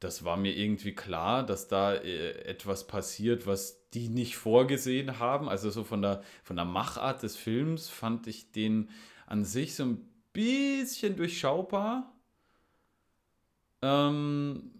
das war mir irgendwie klar, dass da äh, etwas passiert, was die nicht vorgesehen haben. Also so von der, von der Machart des Films fand ich den an sich so ein bisschen durchschaubar. Ähm,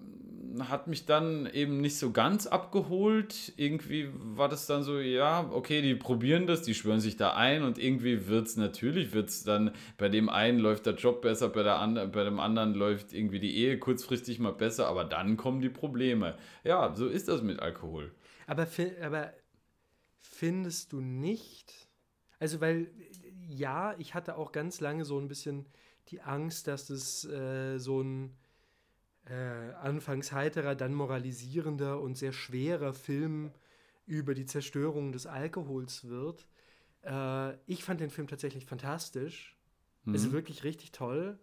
hat mich dann eben nicht so ganz abgeholt. Irgendwie war das dann so, ja, okay, die probieren das, die schwören sich da ein und irgendwie wird es natürlich, wird es dann, bei dem einen läuft der Job besser, bei, der and bei dem anderen läuft irgendwie die Ehe kurzfristig mal besser, aber dann kommen die Probleme. Ja, so ist das mit Alkohol. Aber, aber findest du nicht, also weil, ja, ich hatte auch ganz lange so ein bisschen die Angst, dass das äh, so ein äh, anfangs heiterer, dann moralisierender und sehr schwerer Film über die Zerstörung des Alkohols wird. Äh, ich fand den Film tatsächlich fantastisch. Mhm. Ist wirklich richtig toll.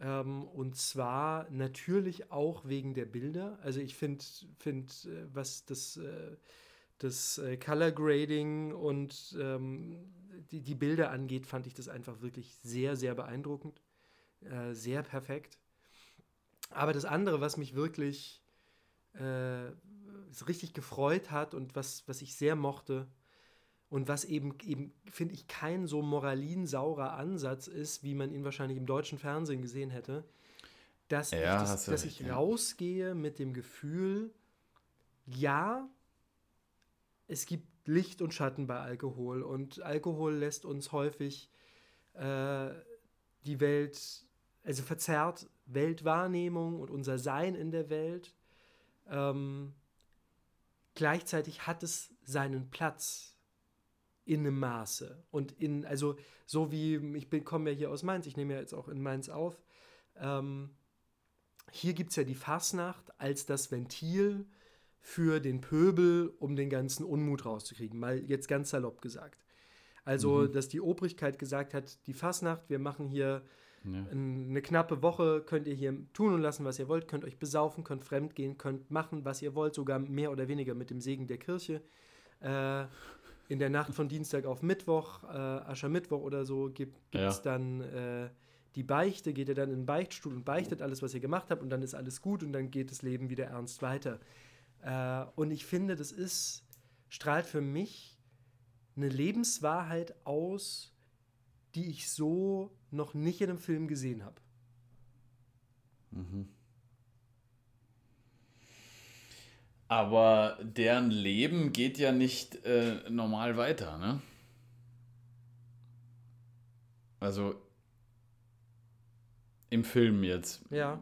Ähm, und zwar natürlich auch wegen der Bilder. Also ich finde, find, äh, was das, äh, das Color Grading und ähm, die, die Bilder angeht, fand ich das einfach wirklich sehr, sehr beeindruckend. Äh, sehr perfekt. Aber das andere, was mich wirklich äh, richtig gefreut hat und was, was ich sehr mochte und was eben, eben finde ich, kein so moralinsaurer Ansatz ist, wie man ihn wahrscheinlich im deutschen Fernsehen gesehen hätte, dass ja, ich, das, dass recht, ich ja. rausgehe mit dem Gefühl, ja, es gibt Licht und Schatten bei Alkohol und Alkohol lässt uns häufig äh, die Welt, also verzerrt Weltwahrnehmung und unser Sein in der Welt. Ähm, gleichzeitig hat es seinen Platz in einem Maße und in, also so wie, ich komme ja hier aus Mainz, ich nehme ja jetzt auch in Mainz auf, ähm, hier gibt es ja die Fasnacht als das Ventil für den Pöbel, um den ganzen Unmut rauszukriegen. Mal jetzt ganz salopp gesagt. Also, mhm. dass die Obrigkeit gesagt hat, die Fasnacht, wir machen hier ja. eine knappe Woche, könnt ihr hier tun und lassen, was ihr wollt, könnt euch besaufen, könnt fremd gehen, könnt machen, was ihr wollt, sogar mehr oder weniger mit dem Segen der Kirche. Äh, in der Nacht von Dienstag auf Mittwoch, äh, Aschermittwoch oder so, gibt es ja. dann äh, die Beichte, geht ihr dann in den Beichtstuhl und beichtet alles, was ihr gemacht habt und dann ist alles gut und dann geht das Leben wieder ernst weiter. Äh, und ich finde, das ist, strahlt für mich eine Lebenswahrheit aus, die ich so noch nicht in einem Film gesehen habe. Mhm. Aber deren Leben geht ja nicht äh, normal weiter, ne? Also im Film jetzt. Ja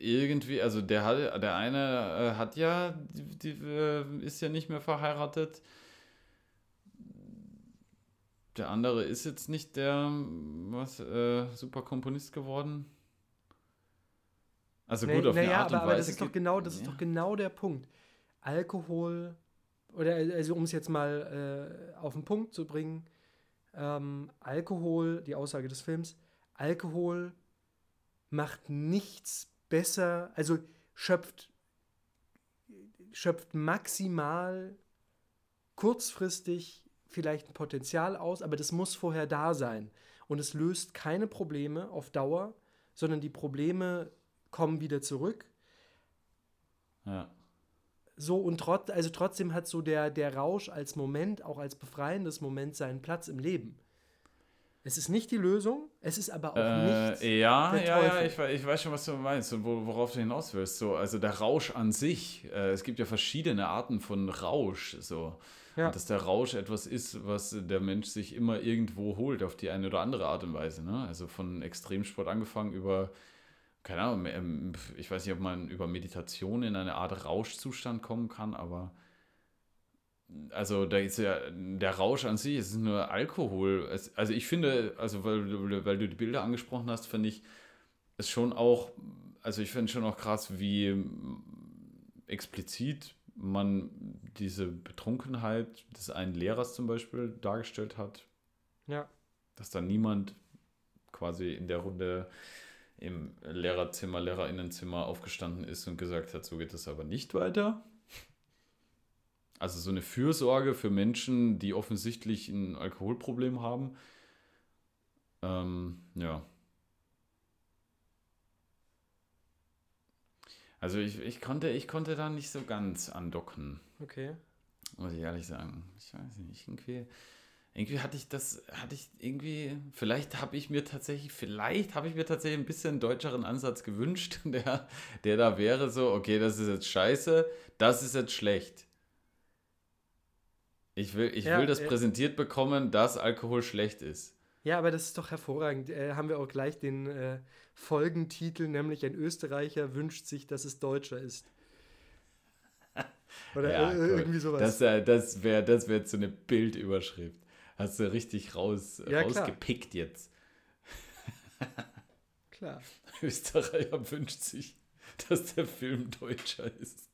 irgendwie, also der hat, der eine äh, hat ja, die, die äh, ist ja nicht mehr verheiratet. Der andere ist jetzt nicht der was äh, super Komponist geworden. Also gut, auf naja, eine Art und aber, Weise. Aber das ist doch genau, das ja. ist doch genau der Punkt. Alkohol oder also um es jetzt mal äh, auf den Punkt zu bringen, ähm, Alkohol, die Aussage des Films, Alkohol macht nichts besser, also schöpft, schöpft maximal kurzfristig vielleicht ein Potenzial aus, aber das muss vorher da sein. Und es löst keine Probleme auf Dauer, sondern die Probleme kommen wieder zurück. Ja. So und trot, also trotzdem hat so der, der Rausch als Moment, auch als befreiendes Moment seinen Platz im Leben. Es ist nicht die Lösung, es ist aber auch äh, nicht. Ja, der ja, ja, ich, ich, weiß schon, was du meinst und worauf du hinaus willst. So, also der Rausch an sich, äh, es gibt ja verschiedene Arten von Rausch. So. Ja. Und dass der Rausch etwas ist, was der Mensch sich immer irgendwo holt, auf die eine oder andere Art und Weise. Ne? Also von Extremsport angefangen über, keine Ahnung, ähm, ich weiß nicht, ob man über Meditation in eine Art Rauschzustand kommen kann, aber also da ist ja der Rausch an sich, es ist nur Alkohol. Es, also ich finde, also weil, weil du die Bilder angesprochen hast, finde ich es schon auch, also ich finde schon auch krass, wie explizit man diese Betrunkenheit des einen Lehrers zum Beispiel dargestellt hat. Ja. Dass da niemand quasi in der Runde im Lehrerzimmer, Lehrerinnenzimmer aufgestanden ist und gesagt hat, so geht es aber nicht weiter. Also so eine Fürsorge für Menschen, die offensichtlich ein Alkoholproblem haben. Ähm, ja. Also ich, ich, konnte, ich konnte da nicht so ganz andocken. Okay. Muss ich ehrlich sagen. Ich weiß nicht, irgendwie, irgendwie hatte ich das, hatte ich irgendwie, vielleicht habe ich mir tatsächlich, vielleicht habe ich mir tatsächlich ein bisschen deutscheren Ansatz gewünscht, der, der da wäre so, okay, das ist jetzt scheiße, das ist jetzt schlecht. Ich will, ich ja, will das äh, präsentiert bekommen, dass Alkohol schlecht ist. Ja, aber das ist doch hervorragend. Äh, haben wir auch gleich den äh, Folgentitel, nämlich ein Österreicher wünscht sich, dass es Deutscher ist. Oder ja, cool. irgendwie sowas. Das, äh, das wäre das wär jetzt so eine Bildüberschrift. Hast du richtig raus, ja, rausgepickt klar. jetzt. klar. Österreicher wünscht sich, dass der Film Deutscher ist.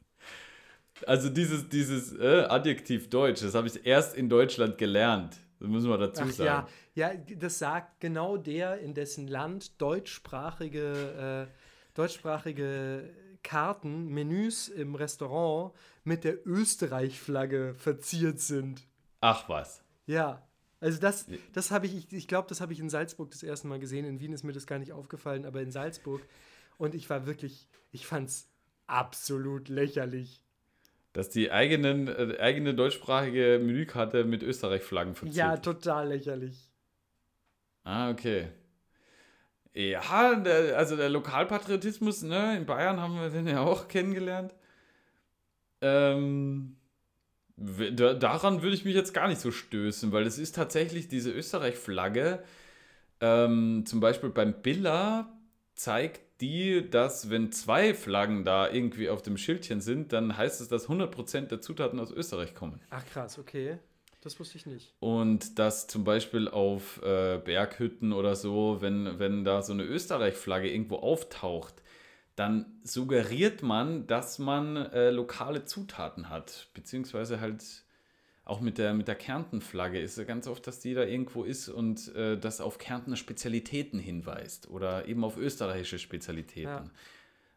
Also dieses, dieses äh, Adjektiv Deutsch, das habe ich erst in Deutschland gelernt. Das müssen wir dazu Ach, sagen. Ja. ja, das sagt genau der, in dessen Land deutschsprachige, äh, deutschsprachige Karten, Menüs im Restaurant mit der Österreich-Flagge verziert sind. Ach was. Ja. Also das, das habe ich, ich, ich glaube, das habe ich in Salzburg das erste Mal gesehen. In Wien ist mir das gar nicht aufgefallen, aber in Salzburg. Und ich war wirklich, ich fand es absolut lächerlich dass die eigenen, äh, eigene deutschsprachige Menükarte mit Österreich-Flaggen verzieht. Ja, total lächerlich. Ah, okay. Ja, der, also der Lokalpatriotismus, ne, in Bayern haben wir den ja auch kennengelernt. Ähm, daran würde ich mich jetzt gar nicht so stößen, weil es ist tatsächlich diese Österreich-Flagge, ähm, zum Beispiel beim Billa zeigt die, dass wenn zwei Flaggen da irgendwie auf dem Schildchen sind, dann heißt es, dass 100% der Zutaten aus Österreich kommen. Ach krass, okay. Das wusste ich nicht. Und dass zum Beispiel auf äh, Berghütten oder so, wenn, wenn da so eine Österreich-Flagge irgendwo auftaucht, dann suggeriert man, dass man äh, lokale Zutaten hat, beziehungsweise halt auch mit der, mit der Kärnten-Flagge ist ja ganz oft, dass die da irgendwo ist und äh, das auf Kärntner Spezialitäten hinweist oder eben auf österreichische Spezialitäten. Ja.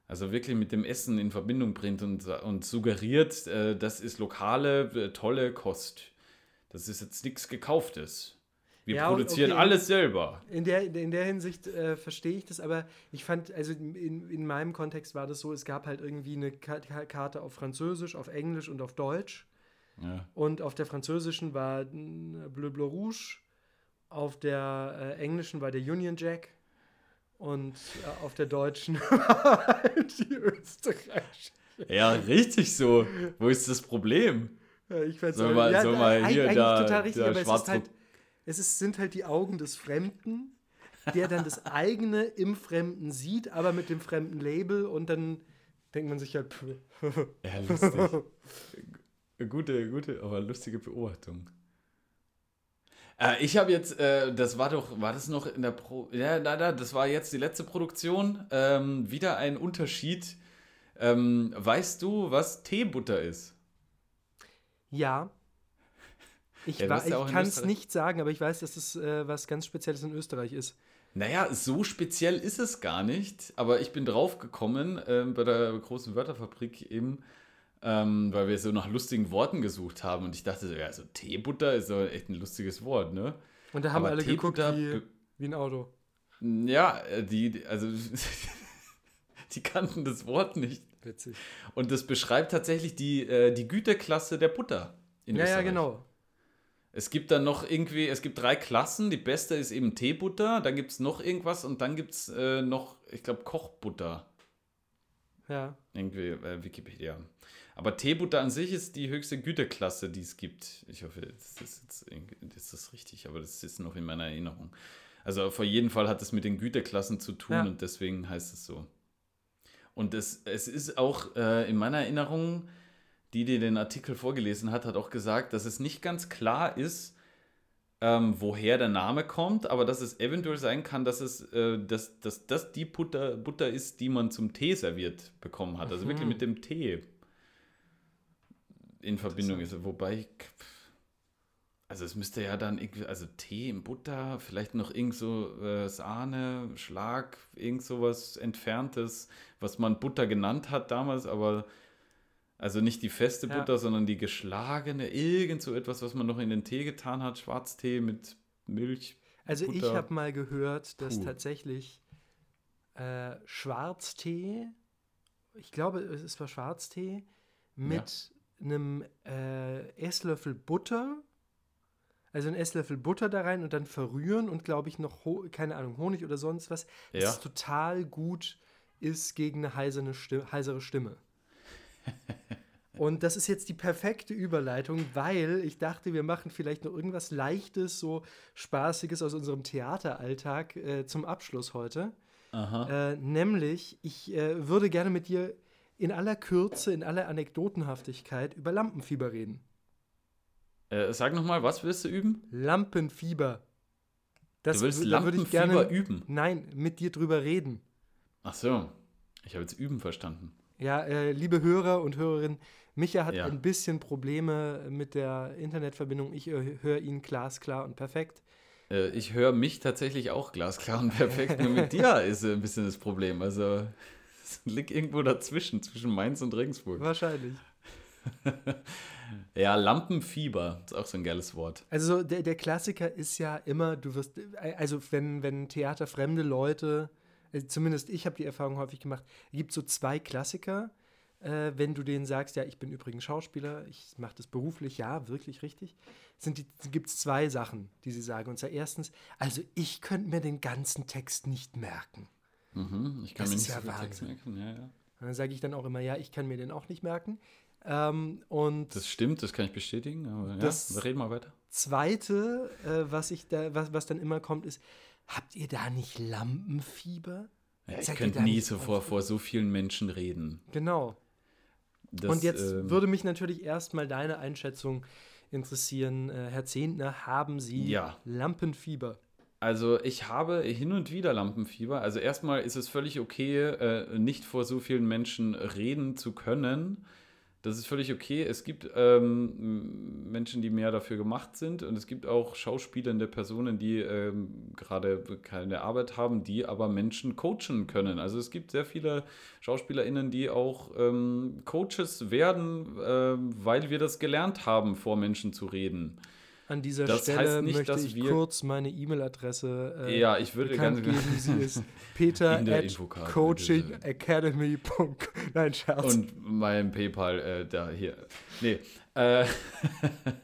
Also wirklich mit dem Essen in Verbindung bringt und, und suggeriert, äh, das ist lokale, äh, tolle Kost. Das ist jetzt nichts Gekauftes. Wir Ja, produzieren okay. alles selber. In der, in der Hinsicht äh, verstehe ich das, aber ich fand, also in, in meinem Kontext war das so, es gab halt irgendwie eine Ka Ka- Karte auf Französisch, auf Englisch und auf Deutsch. Ja. Und auf der französischen war Bleu Bleu Rouge, auf der äh, englischen war der Union Jack und äh, auf der deutschen war die österreichische. ja, richtig so. Wo ist das Problem? Ja, ich Soll auch- mal- soll mal eig- hier eigentlich da- total richtig, da aber es ist halt, es ist, sind halt die Augen des Fremden, der dann das eigene im Fremden sieht, aber mit dem fremden Label und dann denkt man sich halt, pff, Ja, lustig. Gute, gute, aber lustige Beobachtung. Äh, ich habe jetzt, äh, das war doch, war das noch in der Pro. Ja, da, da, das war jetzt die letzte Produktion. Ähm, wieder ein Unterschied. Ähm, weißt du, was Teebutter ist? ja. Ich, Ja, ja ich kann es nicht sagen, aber ich weiß, dass das äh, was ganz Spezielles in Österreich ist. Naja, so speziell ist es gar nicht, aber ich bin drauf gekommen ähm, bei der großen Wörterfabrik eben, ähm, weil wir so nach lustigen Worten gesucht haben und ich dachte, so, ja, also Teebutter ist doch echt ein lustiges Wort, ne? Und da haben Aber alle geguckt wie, wie ein Auto. Ja, äh, die, also die kannten das Wort nicht. Witzig. Und das beschreibt tatsächlich die, äh, die Güteklasse der Butter in Ja, ja, Österreich. genau. Es gibt dann noch irgendwie, es gibt drei Klassen. Die beste ist eben Teebutter, dann gibt es noch irgendwas und dann gibt es äh, noch, ich glaube, Kochbutter. Ja. Irgendwie, äh, Wikipedia. Aber Teebutter an sich ist die höchste Güteklasse, die es gibt. Ich hoffe, das ist, jetzt, das ist richtig, aber das ist noch in meiner Erinnerung. Also auf jeden Fall hat es mit den Güteklassen zu tun Ja. und deswegen heißt es so. Und es, es ist auch äh, in meiner Erinnerung, die, die den Artikel vorgelesen hat, hat auch gesagt, dass es nicht ganz klar ist, ähm, woher der Name kommt, aber dass es eventuell sein kann, dass es äh, dass, dass das die Butter, Butter ist, die man zum Tee serviert bekommen hat. Also wirklich Mhm. mit dem Tee in Verbindung ist. Wobei, ich- also es müsste ja dann irgendwie, also Tee in Butter, vielleicht noch irgend so äh, Sahne, Schlag, irgend sowas Entferntes, was man Butter genannt hat damals, aber also nicht die feste Ja. Butter, sondern die geschlagene, irgend so etwas, was man noch in den Tee getan hat, Schwarztee mit Milch. Also ich Butter. habe mal gehört, dass Puh. tatsächlich äh, Schwarztee, ich glaube, es war Schwarztee, mit einem äh, Esslöffel Butter, also einen Esslöffel Butter da rein und dann verrühren und glaube ich noch, keine Ahnung, Honig oder sonst was, Ja. es total gut ist gegen eine heisere Stimme. Heisere Stimme. Und das ist jetzt die perfekte Überleitung, weil ich dachte, wir machen vielleicht noch irgendwas Leichtes, so Spaßiges aus unserem Theateralltag äh, zum Abschluss heute. Äh, nämlich, ich äh, würde gerne mit dir in aller Kürze, in aller Anekdotenhaftigkeit über Lampenfieber reden. Äh, sag nochmal, was willst du üben? Lampenfieber. Das du willst ich gerne, Lampenfieber üben. Nein, mit dir drüber reden. Ach so, ich habe jetzt üben verstanden. Ja, äh, liebe Hörer und Hörerinnen, Micha hat Ja. ein bisschen Probleme mit der Internetverbindung. Ich äh, höre ihn glasklar und perfekt. Äh, ich höre mich tatsächlich auch glasklar und perfekt. Nur mit dir ist ein bisschen das Problem. Also liegt irgendwo dazwischen, zwischen Mainz und Regensburg. Wahrscheinlich. Ja, Lampenfieber ist auch so ein geiles Wort. Also der, der Klassiker ist ja immer, du wirst, äh, also wenn, wenn Theater fremde Leute, äh, zumindest ich habe die Erfahrung häufig gemacht, gibt so zwei Klassiker, äh, wenn du denen sagst, ja, ich bin übrigens Schauspieler, ich mache das beruflich, ja, wirklich richtig, sind gibt es zwei Sachen, die sie sagen. Und zwar erstens, also ich könnte mir den ganzen Text nicht merken. Mhm, ich kann Das mir ist nicht ja so viel Text merken. Ja, ja. Und dann sage ich dann auch immer, ja, ich kann mir den auch nicht merken. Ähm, und Das stimmt, das kann ich bestätigen. Aber Das- ja, wir reden mal weiter. Zweite, äh, was ich da, was, was dann immer kommt, ist, habt ihr da nicht Lampenfieber? Ja, ich Seid könnte nie so vor so vielen Menschen reden. Genau. Das, Und jetzt ähm, würde mich natürlich erstmal deine Einschätzung interessieren. Äh, Herr Zehntner, haben Sie Ja. Lampenfieber? Also ich habe hin und wieder Lampenfieber. Also erstmal ist es völlig okay, äh, nicht vor so vielen Menschen reden zu können. Das ist völlig okay. Es gibt ähm, Menschen, die mehr dafür gemacht sind und es gibt auch schauspielende Personen, die ähm, gerade keine Arbeit haben, die aber Menschen coachen können. Also es gibt sehr viele SchauspielerInnen, die auch ähm, Coaches werden, äh, weil wir das gelernt haben, vor Menschen zu reden. An dieser Das Stelle nicht, möchte ich kurz meine E-Mail-Adresse äh, Ja, ich würde ganz- geben. Sie ist peter coachingacademy.com. Nein, Scherz. Und mein PayPal, äh, da hier. Nee. Äh,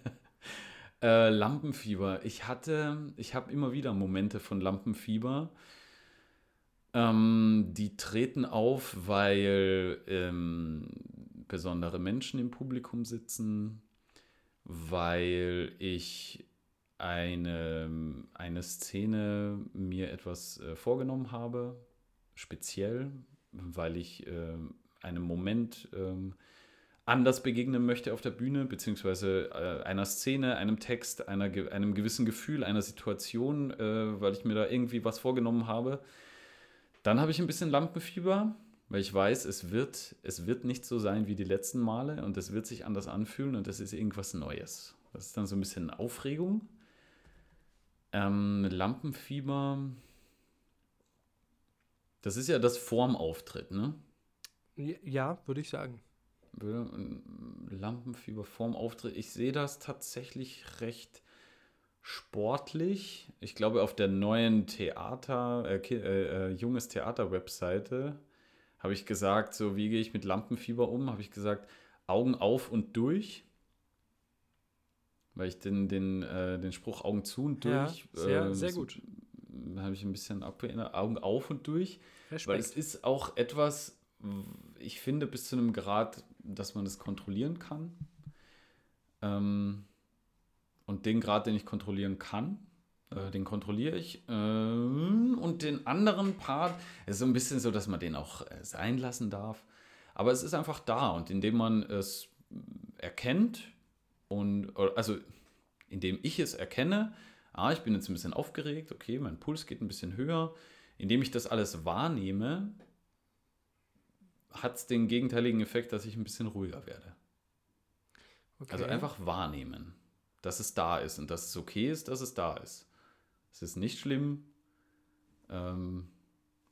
äh, Lampenfieber. Ich hatte, ich habe immer wieder Momente von Lampenfieber. Ähm, die treten auf, weil ähm, besondere Menschen im Publikum sitzen, weil ich eine, eine Szene mir etwas äh, vorgenommen habe, speziell, weil ich äh, einem Moment ähm, anders begegnen möchte auf der Bühne, beziehungsweise äh, einer Szene, einem Text, einer, einem gewissen Gefühl, einer Situation, äh, weil ich mir da irgendwie was vorgenommen habe. Dann habe ich ein bisschen Lampenfieber, weil ich weiß, es wird, es wird nicht so sein wie die letzten Male und es wird sich anders anfühlen und das ist irgendwas Neues. Das ist dann so ein bisschen Aufregung. Ähm, Lampenfieber, das ist ja das vorm Auftritt, ne? Ja, würde ich sagen. Ähm, Lampenfieber vorm Auftritt. Ich sehe das tatsächlich recht sportlich. Ich glaube, auf der neuen Theater, äh, äh, äh, junges Theater-Webseite habe ich gesagt, so wie gehe ich mit Lampenfieber um, habe ich gesagt, Augen auf und durch. Weil ich den, den, äh, den Spruch Augen zu und Ja, durch. sehr- äh, sehr gut. Habe ich ein bisschen abgeändert. Augen auf und durch. Weil Respekt. es ist auch etwas, ich finde, bis zu einem Grad, dass man es kontrollieren kann. Ähm, und den Grad, den ich kontrollieren kann, äh, den kontrolliere ich. Ähm, und den anderen Part ist so ein bisschen so, dass man den auch äh, sein lassen darf. Aber es ist einfach da und indem man es erkennt und, also indem ich es erkenne, ah, ich bin jetzt ein bisschen aufgeregt, okay, mein Puls geht ein bisschen höher, indem ich das alles wahrnehme, hat es den gegenteiligen Effekt, dass ich ein bisschen ruhiger werde. Okay. Also einfach wahrnehmen, dass es da ist und dass es okay ist, dass es da ist. Es ist nicht schlimm. Ähm,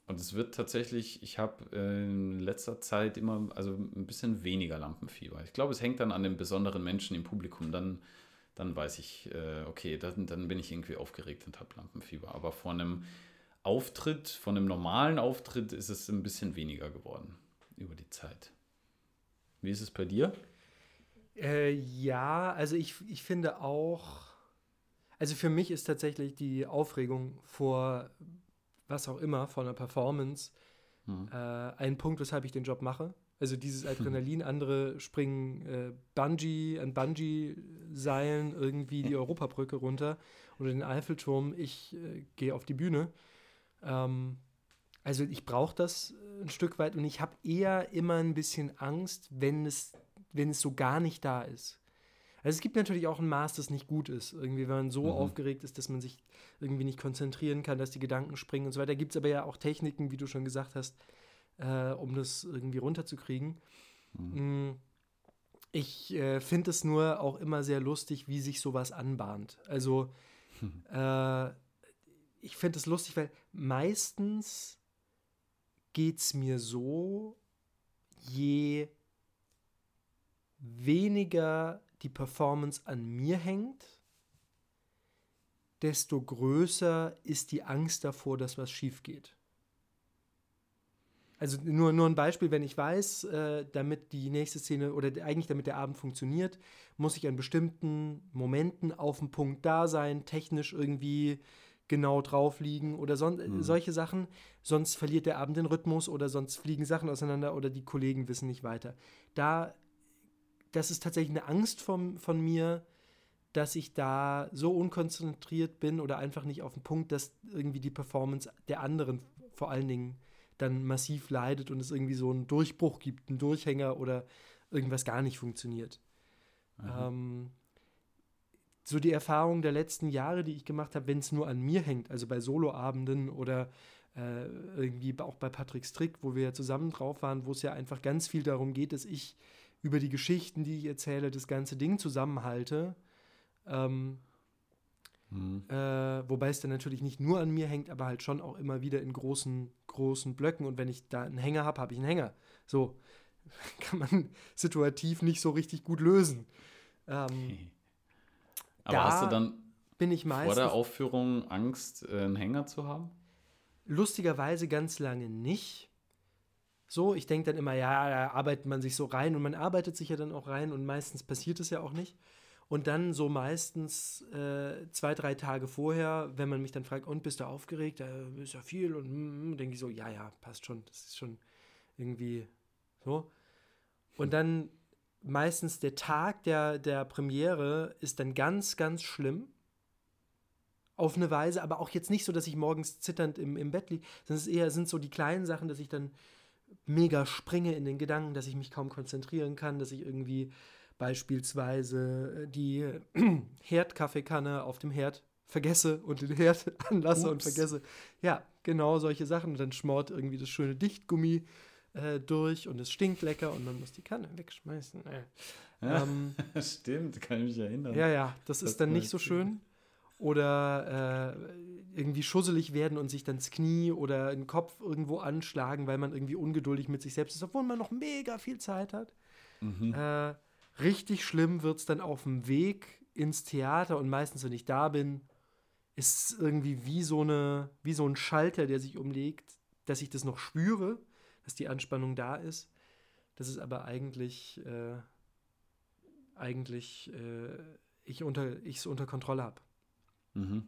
und es wird tatsächlich, ich habe in letzter Zeit immer, also ein bisschen weniger Lampenfieber. Ich glaube, es hängt dann an den besonderen Menschen im Publikum. Dann, dann weiß ich, äh, okay, dann, dann bin ich irgendwie aufgeregt und habe Lampenfieber. Aber vor einem Auftritt, von einem normalen Auftritt ist es ein bisschen weniger geworden über die Zeit. Wie ist es bei dir? Äh, ja, also ich, ich finde auch, also für mich ist tatsächlich die Aufregung vor was auch immer, vor einer Performance, Hm. äh, ein Punkt, weshalb ich den Job mache. Also dieses Adrenalin, andere springen äh, Bungee, an Bungee-Seilen irgendwie die Europabrücke runter oder den Eiffelturm. Ich äh, gehe auf die Bühne. Ähm, also ich brauche das äh, ein Stück weit und ich habe eher immer ein bisschen Angst, wenn es, wenn es so gar nicht da ist. Also es gibt natürlich auch ein Maß, das nicht gut ist. Irgendwie, wenn man so Mhm. aufgeregt ist, dass man sich irgendwie nicht konzentrieren kann, dass die Gedanken springen und so weiter. Gibt es aber ja auch Techniken, wie du schon gesagt hast, äh, um das irgendwie runterzukriegen. Mhm. Mm, Ich äh, finde es nur auch immer sehr lustig, wie sich sowas anbahnt. Also äh, ich finde es lustig, weil meistens geht es mir so, je weniger die Performance an mir hängt, desto größer ist die Angst davor, dass was schief geht. Also nur, nur ein Beispiel, wenn ich weiß, äh, damit die nächste Szene oder eigentlich damit der Abend funktioniert, muss ich an bestimmten Momenten auf dem Punkt da sein, technisch irgendwie genau drauf liegen oder son Mhm. solche Sachen. Sonst verliert der Abend den Rhythmus oder sonst fliegen Sachen auseinander oder die Kollegen wissen nicht weiter. Da, das ist tatsächlich eine Angst von, von mir, dass ich da so unkonzentriert bin oder einfach nicht auf den Punkt, dass irgendwie die Performance der anderen vor allen Dingen dann massiv leidet und es irgendwie so einen Durchbruch gibt, einen Durchhänger oder irgendwas gar nicht funktioniert. Ähm, so die Erfahrung der letzten Jahre, die ich gemacht habe, wenn es nur an mir hängt, also bei Soloabenden oder äh, irgendwie auch bei Patrick Strick, wo wir ja zusammen drauf waren, wo es ja einfach ganz viel darum geht, dass ich über die Geschichten, die ich erzähle, das ganze Ding zusammenhalte. Ähm, mhm. äh, wobei es dann natürlich nicht nur an mir hängt, aber halt schon auch immer wieder in großen, großen Blöcken. Und wenn ich da einen Hänger habe, habe ich einen Hänger. So kann man situativ nicht so richtig gut lösen. Ähm, aber hast du dann bin ich vor der Aufführung Angst, äh, einen Hänger zu haben? Lustigerweise ganz lange nicht. So, ich denke dann immer, ja, da arbeitet man sich so rein und man arbeitet sich ja dann auch rein und meistens passiert es ja auch nicht. Und dann so meistens äh, zwei, drei Tage vorher, wenn man mich dann fragt, und bist du aufgeregt? Da ist ja viel und mm, denke ich so, ja, ja, passt schon. Das ist schon irgendwie so. Und dann meistens der Tag der, der Premiere ist dann ganz, ganz schlimm. Auf eine Weise, aber auch jetzt nicht so, dass ich morgens zitternd im, im Bett liege, sondern es eher sind so die kleinen Sachen, dass ich dann mega springe in den Gedanken, dass ich mich kaum konzentrieren kann, dass ich irgendwie beispielsweise die Herdkaffeekanne auf dem Herd vergesse und den Herd anlasse Ups. und vergesse. Ja, genau solche Sachen. Und dann schmort irgendwie das schöne Dichtgummi äh, durch und es stinkt lecker und man muss die Kanne wegschmeißen. Äh. Ja, ähm, stimmt, kann ich mich erinnern. Ja, ja, das, das ist dann nicht so schön. Oder äh, irgendwie schusselig werden und sich dann das Knie oder den Kopf irgendwo anschlagen, weil man irgendwie ungeduldig mit sich selbst ist, obwohl man noch mega viel Zeit hat. Mhm. Äh, richtig schlimm wird es dann auf dem Weg ins Theater und meistens, wenn ich da bin, ist es irgendwie wie so, eine, wie so ein Schalter, der sich umlegt, dass ich das noch spüre dass die Anspannung da ist, dass es aber eigentlich, äh, eigentlich äh, ich unter, ich es unter Kontrolle habe. Mhm.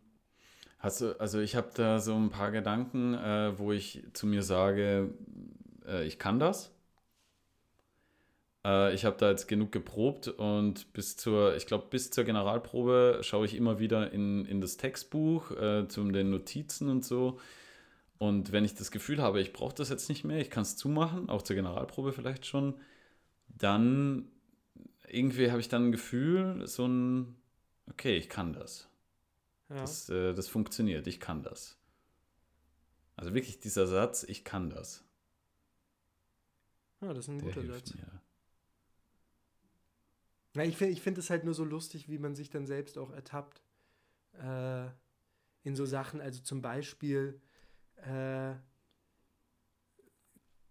Hast du, also ich habe da so ein paar Gedanken, äh, wo ich zu mir sage, äh, ich kann das. Äh, ich habe da jetzt genug geprobt und bis zur, ich glaube, bis zur Generalprobe schaue ich immer wieder in, in das Textbuch, äh, zu den Notizen und so und wenn ich das Gefühl habe, ich brauche das jetzt nicht mehr, ich kann es zumachen, auch zur Generalprobe vielleicht schon, dann irgendwie habe ich dann ein Gefühl, so ein, okay, ich kann das. Ja. Das, äh, das funktioniert, ich kann das. Also wirklich dieser Satz, ich kann das. Ja, das ist ein guter Satz. Mir. Ja, ich finde ich find es halt nur so lustig, wie man sich dann selbst auch ertappt. Äh, in so Sachen, also zum Beispiel, äh,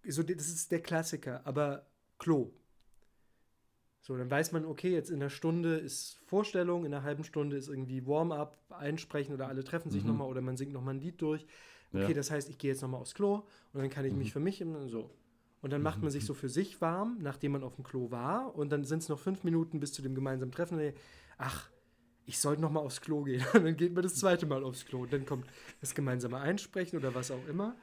so, das ist der Klassiker, aber Klo. So, dann weiß man, okay, jetzt in einer Stunde ist Vorstellung, in einer halben Stunde ist irgendwie Warm-up, einsprechen oder alle treffen sich mhm. nochmal oder man singt nochmal ein Lied durch. Okay, ja. das heißt, ich gehe jetzt nochmal aufs Klo und dann kann ich mhm. mich für mich so. Und dann macht man sich so für sich warm, nachdem man auf dem Klo war. Und dann sind es noch fünf Minuten bis zu dem gemeinsamen Treffen. Ach, ich sollte noch mal aufs Klo gehen. Und dann geht man das zweite Mal aufs Klo. Und dann kommt das gemeinsame Einsprechen oder was auch immer.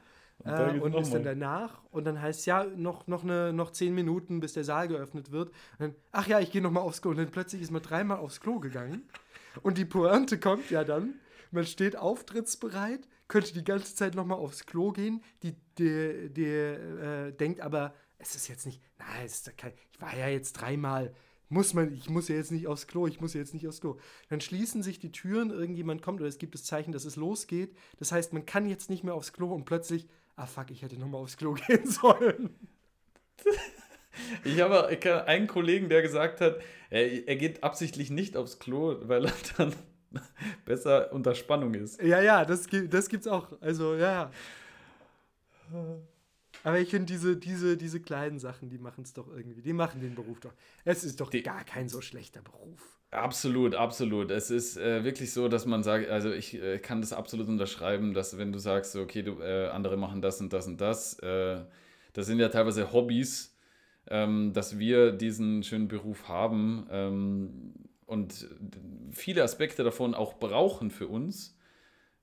Und, äh, und ist dann danach. Und dann heißt es ja, noch, noch, eine, noch zehn Minuten, bis der Saal geöffnet wird. Dann, ach ja, ich gehe noch mal aufs Klo. Und dann plötzlich ist man dreimal aufs Klo gegangen. Und die Pointe kommt ja dann, man steht auftrittsbereit, könnte die ganze Zeit noch mal aufs Klo gehen. Die, die, die äh, denkt aber, es ist jetzt nicht, nein, ist kein, ich war ja jetzt dreimal muss man, ich muss ja jetzt nicht aufs Klo, ich muss ja jetzt nicht aufs Klo. Dann schließen sich die Türen, irgendjemand kommt oder es gibt das Zeichen, dass es losgeht. Das heißt, man kann jetzt nicht mehr aufs Klo und plötzlich, ah fuck, ich hätte nochmal aufs Klo gehen sollen. Ich habe einen Kollegen, der gesagt hat, er, er geht absichtlich nicht aufs Klo, weil er dann besser unter Spannung ist. Ja, ja, das, das gibt's auch. Also, ja. Aber ich finde, diese, diese, diese kleinen Sachen, die machen es doch irgendwie. Die machen den Beruf doch. Es ist doch die, gar kein so schlechter Beruf. Absolut, absolut. Es ist äh, wirklich so, dass man sagt, also ich äh, kann das absolut unterschreiben, dass wenn du sagst, okay, du, äh, andere machen das und das und das, äh, das sind ja teilweise Hobbys, ähm, dass wir diesen schönen Beruf haben ähm, und viele Aspekte davon auch brauchen für uns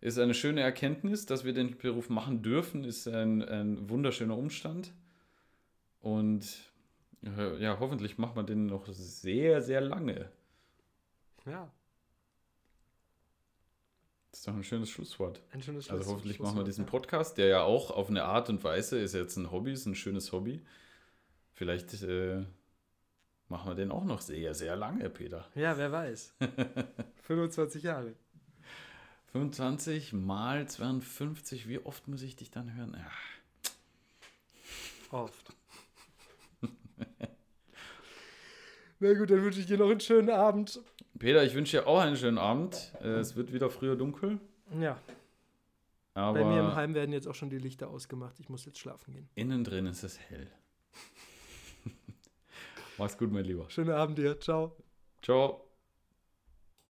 ist eine schöne Erkenntnis, dass wir den Beruf machen dürfen, ist ein, ein wunderschöner Umstand. Und ja, hoffentlich macht man den noch sehr, sehr lange. Ja. Das ist doch ein schönes Schlusswort. Ein schönes Schlusswort. Also hoffentlich machen wir diesen Podcast, der ja auch auf eine Art und Weise ist jetzt ein Hobby, ist ein schönes Hobby. Vielleicht äh, machen wir den auch noch sehr, sehr lange, Peter. Ja, wer weiß. 25 Jahre. 25 mal 52, wie oft muss ich dich dann hören? Ja. Oft. Na gut, dann wünsche ich dir noch einen schönen Abend. Peter, ich wünsche dir auch einen schönen Abend. Äh, Es wird wieder früher dunkel. Ja, Aber bei mir im Heim werden jetzt auch schon die Lichter ausgemacht. Ich muss jetzt schlafen gehen. innen drin ist es hell. Mach's gut, mein Lieber. Schönen Abend dir. Ciao. Ciao.